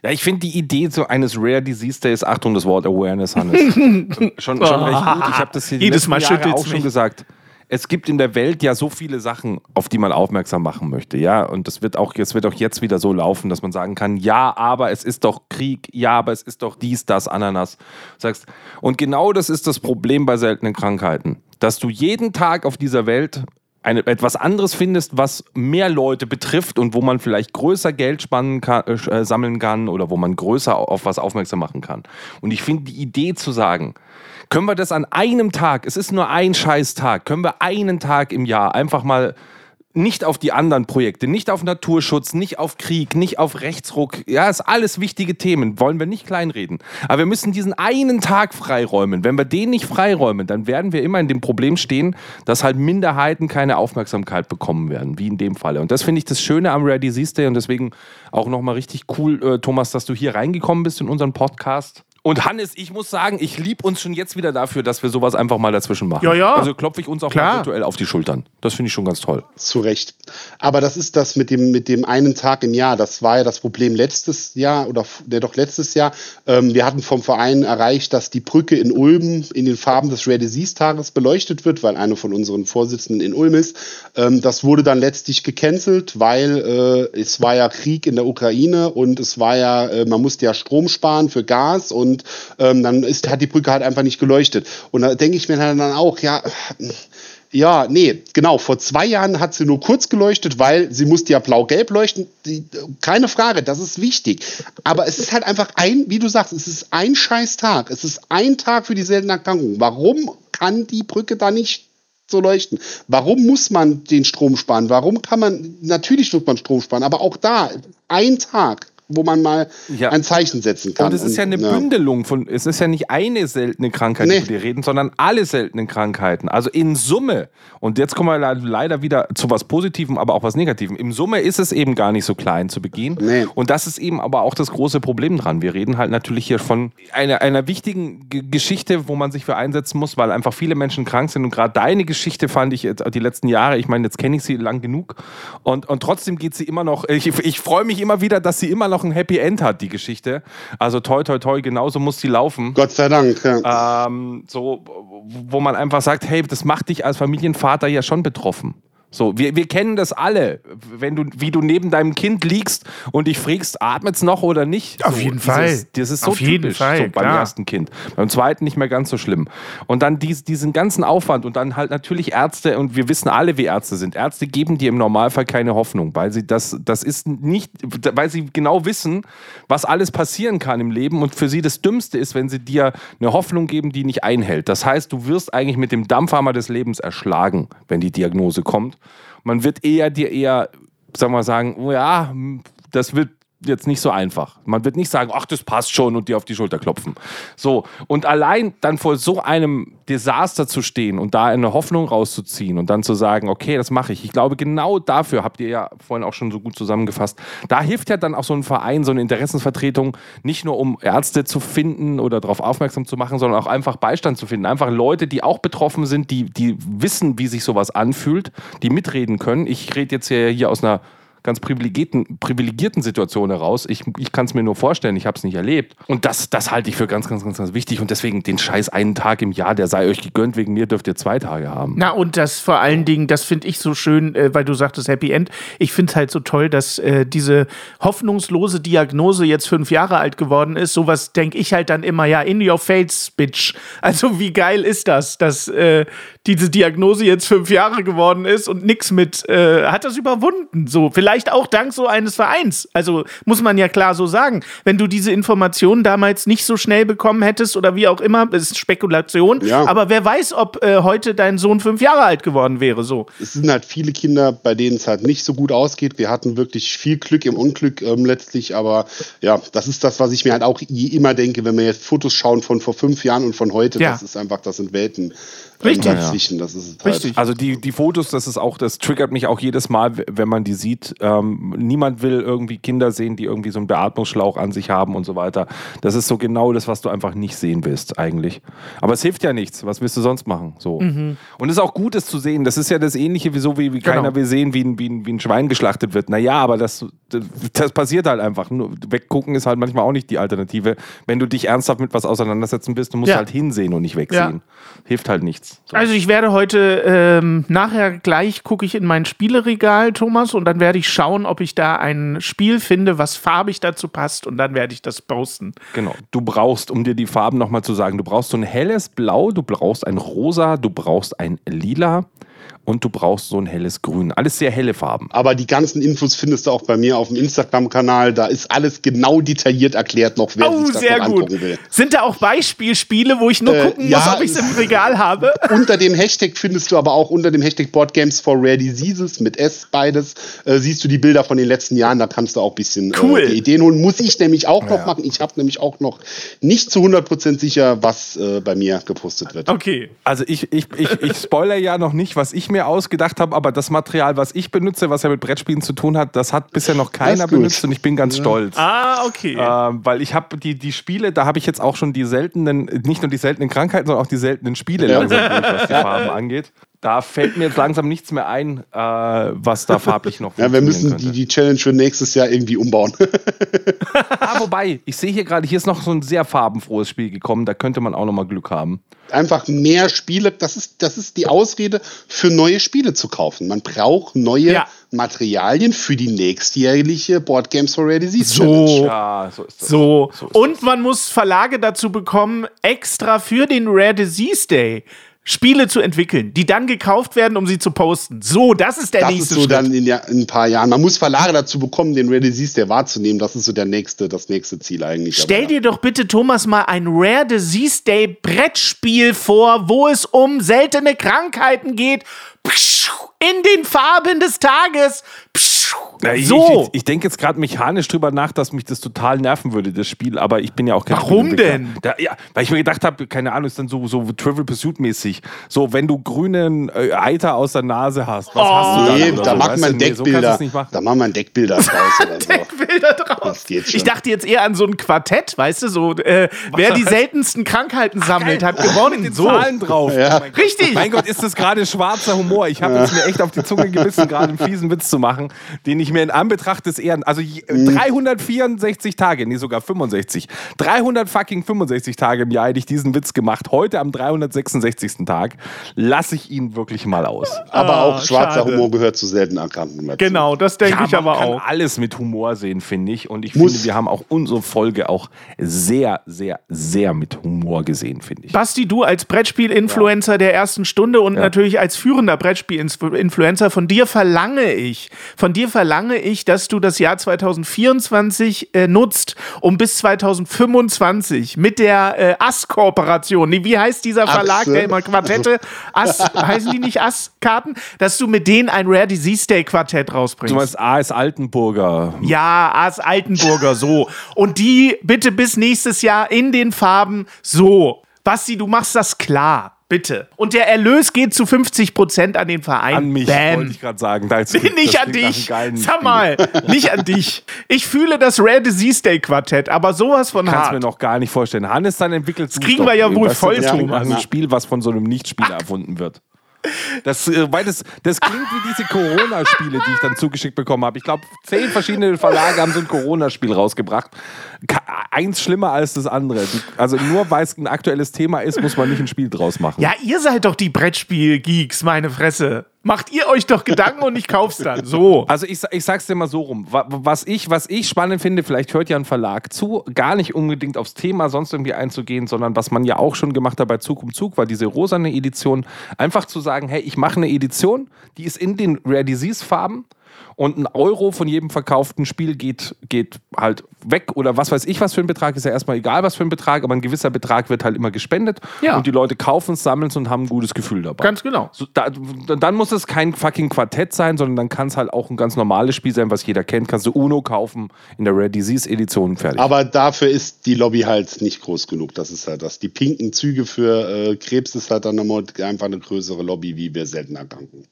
Ja, ich finde die Idee so eines Rare Disease Days, Achtung, das Wort Awareness, Hannes, schon, schon recht gut. Ich habe das hier Jedes Mal Jahre auch schon gesagt. Es gibt in der Welt ja so viele Sachen, auf die man aufmerksam machen möchte, ja. Und das wird auch, es wird auch jetzt wieder so laufen, dass man sagen kann, ja, aber es ist doch Krieg, ja, aber es ist doch dies, das, Ananas. Sagst, und genau das ist das Problem bei seltenen Krankheiten, dass du jeden Tag auf dieser Welt eine, etwas anderes findest, was mehr Leute betrifft und wo man vielleicht größer Geld kann, äh, sammeln kann oder wo man größer auf was aufmerksam machen kann. Und ich finde die Idee zu sagen, können wir das an einem Tag, es ist nur ein scheiß Tag, können wir einen Tag im Jahr einfach mal nicht auf die anderen Projekte, nicht auf Naturschutz, nicht auf Krieg, nicht auf Rechtsruck. Ja, ist alles wichtige Themen, wollen wir nicht kleinreden. Aber wir müssen diesen einen Tag freiräumen. Wenn wir den nicht freiräumen, dann werden wir immer in dem Problem stehen, dass halt Minderheiten keine Aufmerksamkeit bekommen werden, wie in dem Falle. Und das finde ich das Schöne am Rare Disease Day und deswegen auch nochmal richtig cool, äh, Thomas, dass du hier reingekommen bist in unseren Podcast. Und Hannes, ich muss sagen, ich liebe uns schon jetzt wieder dafür, dass wir sowas einfach mal dazwischen machen. Ja, ja. Also klopfe ich uns auch Klar. mal virtuell auf die Schultern. Das finde ich schon ganz toll. Zu Recht. Aber das ist das mit dem, mit dem einen Tag im Jahr. Das war ja das Problem letztes Jahr oder der doch letztes Jahr. Ähm, wir hatten vom Verein erreicht, dass die Brücke in Ulm in den Farben des Rare Disease Tages beleuchtet wird, weil eine von unseren Vorsitzenden in Ulm ist. Ähm, das wurde dann letztlich gecancelt, weil äh, es war ja Krieg in der Ukraine und es war ja, äh, man musste ja Strom sparen für Gas und ähm, dann ist, hat die Brücke halt einfach nicht geleuchtet. Und da denke ich mir dann auch, ja, ja, nee, genau. Vor zwei Jahren hat sie nur kurz geleuchtet, weil sie musste ja blau-gelb leuchten. Die, keine Frage, das ist wichtig. Aber es ist halt einfach ein, wie du sagst, es ist ein scheiß Tag. Es ist ein Tag für die seltenen Erkrankungen. Warum kann die Brücke da nicht so leuchten? Warum muss man den Strom sparen? Warum kann man, natürlich wird man Strom sparen, aber auch da, ein Tag, wo man mal Ja. ein Zeichen setzen kann. Und es ist ja eine Bündelung von, es ist ja nicht eine seltene Krankheit, Nee. über die wir reden, sondern alle seltenen Krankheiten. Also in Summe, und jetzt kommen wir le- leider wieder zu was Positivem, aber auch was Negativem. Im Summe ist es eben gar nicht so klein zu Beginn. Nee. Und das ist eben aber auch das große Problem dran. Wir reden halt natürlich hier von einer, einer wichtigen G Geschichte, wo man sich für einsetzen muss, weil einfach viele Menschen krank sind. Und gerade deine Geschichte fand ich jetzt die letzten Jahre, ich meine, jetzt kenne ich sie lang genug. Und, und trotzdem geht sie immer noch, ich, ich freue mich immer wieder, dass sie immer noch ein Happy End hat, die Geschichte. Also toi, toi, toi, genauso muss sie laufen. Gott sei Dank. Ja. Ähm, so, wo man einfach sagt, hey, das macht dich als Familienvater ja schon betroffen. So, wir, wir kennen das alle, wenn du, wie du neben deinem Kind liegst und dich fragst, atmet's noch oder nicht? Auf so, jeden dieses, Fall. Das ist so Auf typisch, Fall, so beim klar. ersten Kind. Beim zweiten nicht mehr ganz so schlimm. Und dann dies, diesen ganzen Aufwand und dann halt natürlich Ärzte und wir wissen alle, wie Ärzte sind. Ärzte geben dir im Normalfall keine Hoffnung, weil sie das, das ist nicht, weil sie genau wissen, was alles passieren kann im Leben und für sie das Dümmste ist, wenn sie dir eine Hoffnung geben, die nicht einhält. Das heißt, du wirst eigentlich mit dem Dampfhammer des Lebens erschlagen, wenn die Diagnose kommt. Man wird eher dir eher, sagen mal, sagen, oh ja, das wird jetzt nicht so einfach. Man wird nicht sagen, ach, das passt schon und dir auf die Schulter klopfen. So, und allein dann vor so einem Desaster zu stehen und da eine Hoffnung rauszuziehen und dann zu sagen, okay, das mache ich. Ich glaube, genau dafür habt ihr ja vorhin auch schon so gut zusammengefasst. Da hilft ja dann auch so ein Verein, so eine Interessensvertretung, nicht nur um Ärzte zu finden oder darauf aufmerksam zu machen, sondern auch einfach Beistand zu finden. Einfach Leute, die auch betroffen sind, die, die wissen, wie sich sowas anfühlt, die mitreden können. Ich rede jetzt hier, hier aus einer ganz privilegierten, privilegierten Situation heraus. Ich, ich kann es mir nur vorstellen, ich habe es nicht erlebt. Und das, das halte ich für ganz, ganz, ganz, ganz wichtig. Und deswegen den Scheiß einen Tag im Jahr, der sei euch gegönnt, wegen mir dürft ihr zwei Tage haben. Na, und das vor allen Dingen, das finde ich so schön, äh, weil du sagtest Happy End. Ich finde es halt so toll, dass äh, diese hoffnungslose Diagnose jetzt fünf Jahre alt geworden ist. Sowas denke ich halt dann immer, ja, in your face, bitch. Also, wie geil ist das, dass äh, diese Diagnose jetzt fünf Jahre geworden ist und nix mit, äh, hat das überwunden. So, vielleicht auch dank so eines Vereins. Also, muss man ja klar so sagen. Wenn du diese Informationen damals nicht so schnell bekommen hättest oder wie auch immer, ist Spekulation. Ja. Aber wer weiß, ob äh, heute dein Sohn fünf Jahre alt geworden wäre. So. es sind halt viele Kinder, bei denen es halt nicht so gut ausgeht. Wir hatten wirklich viel Glück im Unglück ähm, letztlich, aber ja, das ist das, was ich mir halt auch immer denke, wenn wir jetzt Fotos schauen von vor fünf Jahren und von heute, Ja. das ist einfach, das sind Welten Richtig. dazwischen. Das ist halt, Richtig. Also die, die Fotos, das ist auch, das triggert mich auch jedes Mal, wenn man die sieht. Ähm, niemand will irgendwie Kinder sehen, die irgendwie so einen Beatmungsschlauch an sich haben und so weiter. Das ist so genau das, was du einfach nicht sehen willst, eigentlich. Aber es hilft ja nichts. Was willst du sonst machen? So. Und es ist auch gut, es zu sehen. Das ist ja das Ähnliche, wie so wie, wie keiner Genau. will sehen, wie ein, wie, ein, wie ein Schwein geschlachtet wird. Naja, aber das, das, das passiert halt einfach. Nur weggucken ist halt manchmal auch nicht die Alternative. Wenn du dich ernsthaft mit was auseinandersetzen willst, du musst Ja. halt hinsehen und nicht wegsehen. Hilft halt nichts. So. Also ich werde heute ähm, nachher gleich gucke ich in mein Spieleregal, Thomas, und dann werde ich schauen, ob ich da ein Spiel finde, was farbig dazu passt, und dann werde ich das posten. Genau. Du brauchst, um dir die Farben nochmal zu sagen, du brauchst so ein helles Blau, du brauchst ein Rosa, du brauchst ein Lila und du brauchst so ein helles Grün. Alles sehr helle Farben. Aber die ganzen Infos findest du auch bei mir auf dem Instagram-Kanal. Da ist alles genau detailliert erklärt noch, wer Oh, sich das sehr noch gut. angucken will. Sind da auch Beispielspiele, wo ich nur Äh, gucken ja, muss, ob ich es im Regal habe? unter dem Hashtag findest du aber auch unter dem Hashtag Board Games for Rare Diseases mit S beides, äh, siehst du die Bilder von den letzten Jahren. Da kannst du auch ein bisschen Cool. äh, die Ideen holen. Muss ich nämlich auch noch machen. Ich habe nämlich auch noch nicht zu 100% sicher, was äh, bei mir gepostet wird. Okay. Also ich, ich, ich, ich spoiler ja noch nicht, was ich mir ausgedacht habe, aber das Material, was ich benutze, was ja mit Brettspielen zu tun hat, das hat bisher noch keiner benutzt und ich bin ganz stolz. Ah, okay. Ähm, weil ich habe die, die Spiele, da habe ich jetzt auch schon die seltenen, nicht nur die seltenen Krankheiten, sondern auch die seltenen Spiele langsam durch, was die Farben angeht. Da fällt mir jetzt langsam nichts mehr ein, äh, was da farblich noch Ja, wir müssen die, die Challenge für nächstes Jahr irgendwie umbauen. Ah, wobei, ich sehe hier gerade, hier ist noch so ein sehr farbenfrohes Spiel gekommen, da könnte man auch noch mal Glück haben. Einfach mehr Spiele, das ist, das ist die Ausrede, für neue Spiele zu kaufen. Man braucht neue Ja. Materialien für die nächstjährliche Board Games for Rare Disease So. Challenge. Ja, so ist das. So. So ist Und man muss Verlage dazu bekommen, extra für den Rare Disease Day Spiele zu entwickeln, die dann gekauft werden, um sie zu posten. So, das ist der Das ist nächste so Schritt. dann in, ja, in ein paar Jahren. Man muss Verlage dazu bekommen, den Rare Disease Day wahrzunehmen. Das ist so der nächste, das nächste Ziel eigentlich. Stell Aber, dir doch bitte, Thomas, mal ein Rare Disease Day Brettspiel vor, wo es um seltene Krankheiten geht. Pschuh, In den Farben des Tages. Pschuh. Ja, ich, so. Ich, ich denke jetzt gerade mechanisch drüber nach, dass mich das total nerven würde, das Spiel, aber ich bin ja auch kein Warum denn? Da, ja, weil ich mir gedacht habe, keine Ahnung, ist dann so, so Trivial Pursuit mäßig. So, wenn du grünen äh, Eiter aus der Nase hast, was hast du dann? Nee, da so, macht man? Nee, so Deckbilder. machen. da machen wir Deckbilder draus oder so. Bilder drauf. Das geht schon. Ich dachte jetzt eher an so ein Quartett, weißt du, so äh, wer die seltensten Krankheiten sammelt, hat gewonnen. Mit den So. Zahlen drauf. Ja. Oh. Richtig. Mein Gott, ist das gerade schwarzer Humor. Ich habe jetzt mir echt auf die Zunge gebissen, gerade einen fiesen Witz zu machen, den ich mir in Anbetracht des Ehren, also je- Mhm. 364 Tage, nee, sogar 65, 300 fucking 65 Tage im Jahr hätte ich diesen Witz gemacht. Heute am 366. Tag lasse ich ihn wirklich mal aus. Aber Ah, auch schwarzer schade. Humor gehört zu selten Erkrankungen dazu. Genau, das denke ich man aber kann auch. alles mit Humor sehen, finde ich. Und ich Muss. finde, wir haben auch unsere Folge auch sehr, sehr, sehr mit Humor gesehen, finde ich. Basti, du als Brettspiel-Influencer der ersten Stunde und natürlich als führender Brettspiel-Influencer, von dir verlange ich, von dir verlange ich, dass du das Jahr 2024 äh, nutzt, um bis 2025 mit der äh, AS-Kooperation, nee, wie heißt dieser Verlag, Achse. der immer Quartette, AS, heißen die nicht AS-Karten, dass du mit denen ein Rare Disease Day Quartett rausbringst. Du meinst A.S. Altenburger. Ja, Ars Altenburger, so. Und die bitte bis nächstes Jahr in den Farben so. Basti, du machst das klar. Bitte. Und der Erlös geht zu 50% an den Verein. An mich, Bam. wollte ich gerade sagen. Das, Nee, nicht das an klingt dich. Sag mal, nicht an dich. Ich fühle das Rare Disease Day Quartett, aber sowas von Kannst mir hart. noch gar nicht vorstellen. Hannes, dann entwickelt Das kriegen wir ja wohl voll. Thomas. Ein Spiel, was von so einem Nichtspieler erfunden wird. Das, äh, weil das, klingt wie diese Corona-Spiele, die ich dann zugeschickt bekommen habe. Ich glaube, zehn verschiedene Verlage haben so ein Corona-Spiel rausgebracht. Eins schlimmer als das andere. Also nur weil es ein aktuelles Thema ist, muss man nicht ein Spiel draus machen. Ja, ihr seid doch die Brettspiel-Geeks, meine Fresse. Macht ihr euch doch Gedanken und ich kauf's dann. So. Also ich, ich sag's dir mal so rum. Wa- Was ich, was ich spannend finde, vielleicht hört ja ein Verlag zu, gar nicht unbedingt aufs Thema sonst irgendwie einzugehen, sondern was man ja auch schon gemacht hat bei Zug um Zug, war diese rosane Edition. Einfach zu sagen, hey, ich mache eine Edition, die ist in den Rare Disease Farben und ein Euro von jedem verkauften Spiel geht, geht halt weg oder was weiß ich, was für ein Betrag, ist ja erstmal egal, was für ein Betrag, aber ein gewisser Betrag wird halt immer gespendet Ja. und die Leute kaufen es, sammeln es und haben ein gutes Gefühl dabei. Ganz genau. So, da, dann muss es kein fucking Quartett sein, sondern dann kann es halt auch ein ganz normales Spiel sein, was jeder kennt. Kannst du Uno kaufen in der Rare Disease Edition fertig. Aber dafür ist die Lobby halt nicht groß genug. Das ist halt das. Die pinken Züge für äh, Krebs ist halt dann nochmal einfach eine größere Lobby wie wir selten erkranken.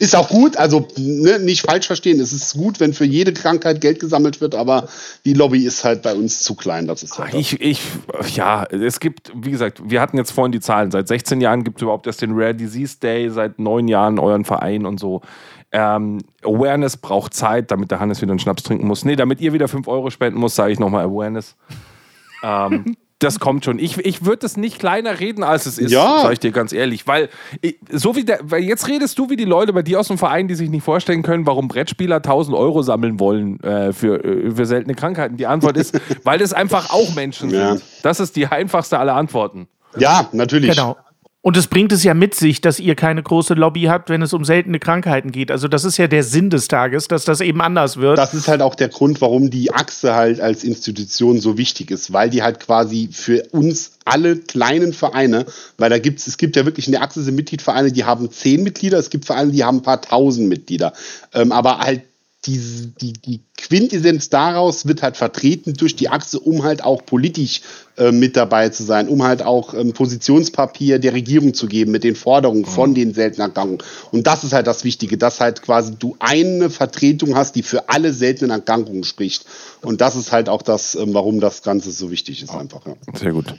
Ist auch gut, also ne, nicht falsch verstehen. Es ist gut, wenn für jede Krankheit Geld gesammelt wird, aber die Lobby ist halt bei uns zu klein. Das ist halt das. ich, ich, ja, es gibt, wie gesagt, wir hatten jetzt vorhin die Zahlen. Seit 16 Jahren gibt es überhaupt erst den Rare Disease Day, seit neun Jahren euren Verein und so. Ähm, Awareness braucht Zeit, damit der Hannes wieder einen Schnaps trinken muss. Nee, damit ihr wieder 5 Euro spenden muss, sage ich nochmal Awareness. ähm, das kommt schon. Ich, ich würde es nicht kleiner reden, als es ist, Ja. sage ich dir ganz ehrlich. Weil, so wie der, weil jetzt redest du wie die Leute bei dir aus dem Verein, die sich nicht vorstellen können, warum Brettspieler 1000 Euro sammeln wollen äh, für, äh, für seltene Krankheiten. Die Antwort ist, weil das einfach auch Menschen Ja. sind. Das ist die einfachste aller Antworten. Ja, natürlich. Genau. Und es bringt es ja mit sich, dass ihr keine große Lobby habt, wenn es um seltene Krankheiten geht. Also das ist ja der Sinn des Tages, dass das eben anders wird. Das ist halt auch der Grund, warum die Achse halt als Institution so wichtig ist, weil die halt quasi für uns alle kleinen Vereine, weil da gibt's, es gibt ja wirklich in der Achse sind Mitgliedvereine, die haben zehn Mitglieder, es gibt Vereine, die haben ein paar tausend Mitglieder. Ähm, aber halt die, die, die Quintessenz daraus wird halt vertreten durch die Achse, um halt auch politisch äh, mit dabei zu sein, um halt auch ähm, Positionspapier der Regierung zu geben mit den Forderungen von den seltenen Erkrankungen. Und das ist halt das Wichtige, dass halt quasi du eine Vertretung hast, die für alle seltenen Erkrankungen spricht. Und das ist halt auch das, ähm, warum das Ganze so wichtig ist einfach. Ja. Sehr gut.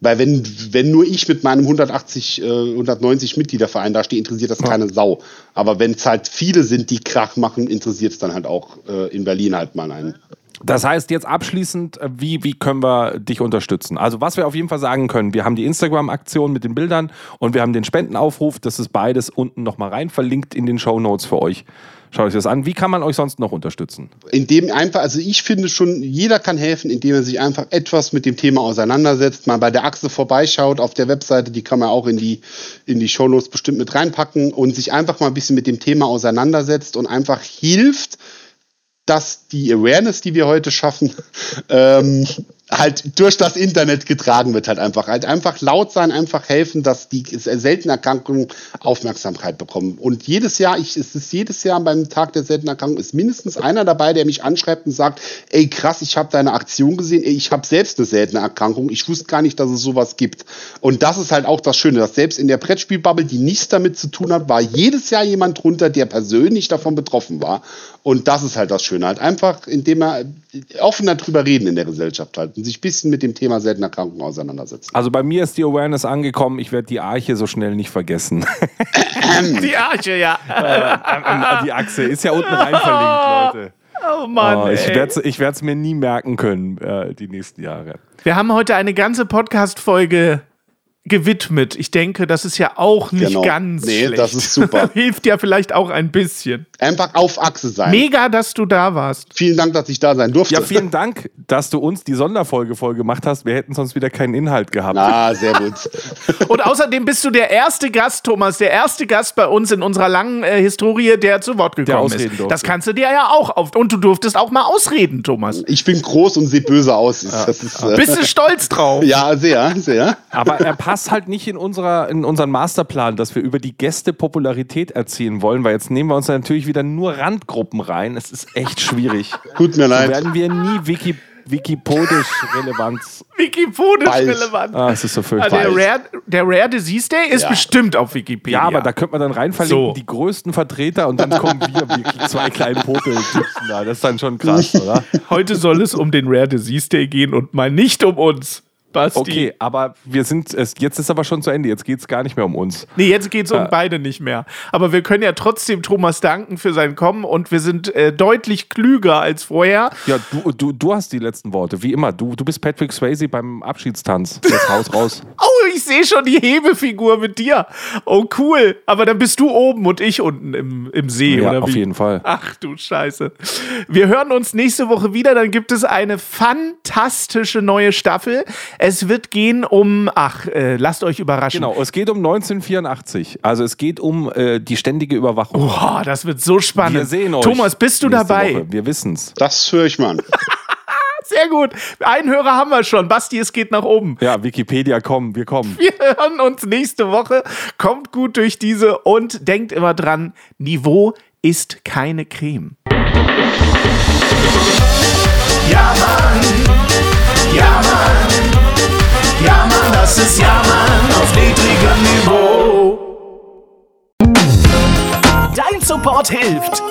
Weil wenn, wenn nur ich mit meinem 180, äh, 190 Mitgliederverein da stehe, interessiert das keine Sau. Aber wenn es halt viele sind, die Krach machen, interessiert es dann halt auch äh, in Berlin halt mal einen. Das heißt, jetzt abschließend, äh, wie, wie können wir dich unterstützen? Also, was wir auf jeden Fall sagen können, wir haben die Instagram-Aktion mit den Bildern und wir haben den Spendenaufruf. Das ist beides unten nochmal rein verlinkt in den Show Notes für euch. Schaut euch das an. Wie kann man euch sonst noch unterstützen? Indem einfach, also ich finde schon, jeder kann helfen, indem er sich einfach etwas mit dem Thema auseinandersetzt, mal bei der Achse vorbeischaut auf der Webseite, die kann man auch in die, in die Shownotes bestimmt mit reinpacken und sich einfach mal ein bisschen mit dem Thema auseinandersetzt und einfach hilft, dass die Awareness, die wir heute schaffen, ähm, halt durch das Internet getragen wird, halt einfach. Halt einfach laut sein, einfach helfen, dass die seltenen Erkrankungen Aufmerksamkeit bekommen. Und jedes Jahr, ich, es ist jedes Jahr beim Tag der seltenen Erkrankung, ist mindestens einer dabei, der mich anschreibt und sagt, ey krass, ich habe deine Aktion gesehen, ey, ich habe selbst eine seltene Erkrankung, ich wusste gar nicht, dass es sowas gibt. Und das ist halt auch das Schöne, dass selbst in der Brettspielbubble, die nichts damit zu tun hat, war jedes Jahr jemand drunter, der persönlich davon betroffen war. Und das ist halt das Schöne, halt einfach, indem er offener drüber reden in der Gesellschaft halt und sich ein bisschen mit dem Thema seltener Erkrankungen auseinandersetzen. Also, bei mir ist die Awareness angekommen. Ich werde die Arche so schnell nicht vergessen. Die Arche, ja. die Achse ist ja unten rein verlinkt, Leute. Oh Mann. Oh, ich werde es mir nie merken können, äh, die nächsten Jahre. Wir haben heute eine ganze Podcast-Folge gewidmet. Ich denke, das ist ja auch nicht Genau. ganz Nee, schlecht. das ist super. Hilft ja vielleicht auch ein bisschen. Einfach auf Achse sein. Mega, dass du da warst. Vielen Dank, dass ich da sein durfte. Ja, vielen Dank, dass du uns die Sonderfolge voll gemacht hast. Wir hätten sonst wieder keinen Inhalt gehabt. Ah, sehr gut. Und außerdem bist du der erste Gast, Thomas, der erste Gast bei uns in unserer langen äh, Historie, der zu Wort gekommen ausreden ist. durfte. Das kannst du dir ja auch auf. Und du durftest auch mal ausreden, Thomas. Ich bin groß und sehe böse aus. Das ist, äh, Bist du stolz drauf? ja, sehr, sehr. Aber er passt halt nicht in, unserer, in unseren Masterplan, dass wir über die Gäste Popularität erzielen wollen, weil jetzt nehmen wir uns natürlich wieder nur Randgruppen rein. Es ist echt schwierig. Tut mir So leid. werden wir nie Wiki, wikipodisch relevant. Wikipodisch Bald. relevant. Ah, es ist so Ah, furchtbar. der, Rare, der Rare Disease Day ist Ja. bestimmt auf Wikipedia. Ja, aber da könnte man dann rein verlinken, So. die größten Vertreter und dann kommen wir wirklich zwei kleine Popeltypen da. Das ist dann schon krass, oder? Heute soll es um den Rare Disease Day gehen und mal nicht um uns. Basti. Okay, aber wir sind, es, jetzt ist aber schon zu Ende, jetzt geht es gar nicht mehr um uns. Nee, jetzt geht es um Äh. beide nicht mehr. Aber wir können ja trotzdem Thomas danken für sein Kommen und wir sind äh, deutlich klüger als vorher. Ja, du, du, du hast die letzten Worte, wie immer. Du, du bist Patrick Swayze beim Abschiedstanz. Das Haus raus. Oh, ich sehe schon die Hebefigur mit dir. Oh, cool. Aber dann bist du oben und ich unten im, im See, Ja, oder auf wie? jeden Fall. Ach du Scheiße. Wir hören uns nächste Woche wieder. Dann gibt es eine fantastische neue Staffel. Es wird gehen um, ach, äh, lasst euch überraschen. Genau, es geht um 1984. Also es geht um äh, die ständige Überwachung. Boah, das wird so spannend. Wir sehen euch. Thomas, bist du dabei? Woche. Wir wissen's. Das höre ich mal an. Sehr gut. Einen Hörer haben wir schon. Basti, es geht nach oben. Ja, Wikipedia, komm, wir kommen. Wir hören uns nächste Woche. Kommt gut durch diese und denkt immer dran, Niveau ist keine Creme. Ja, Mann. Ja, Mann. Das ist Ja, Mann auf niedrigem Niveau. Dein Support hilft.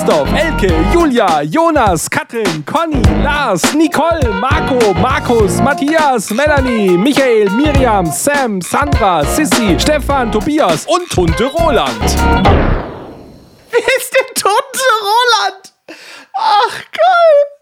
Christoph, Elke, Julia, Jonas, Katrin, Conny, Lars, Nicole, Marco, Markus, Matthias, Melanie, Michael, Miriam, Sam, Sandra, Sissy, Stefan, Tobias und Tunte Roland. Wer ist der tote Roland? Ach, geil.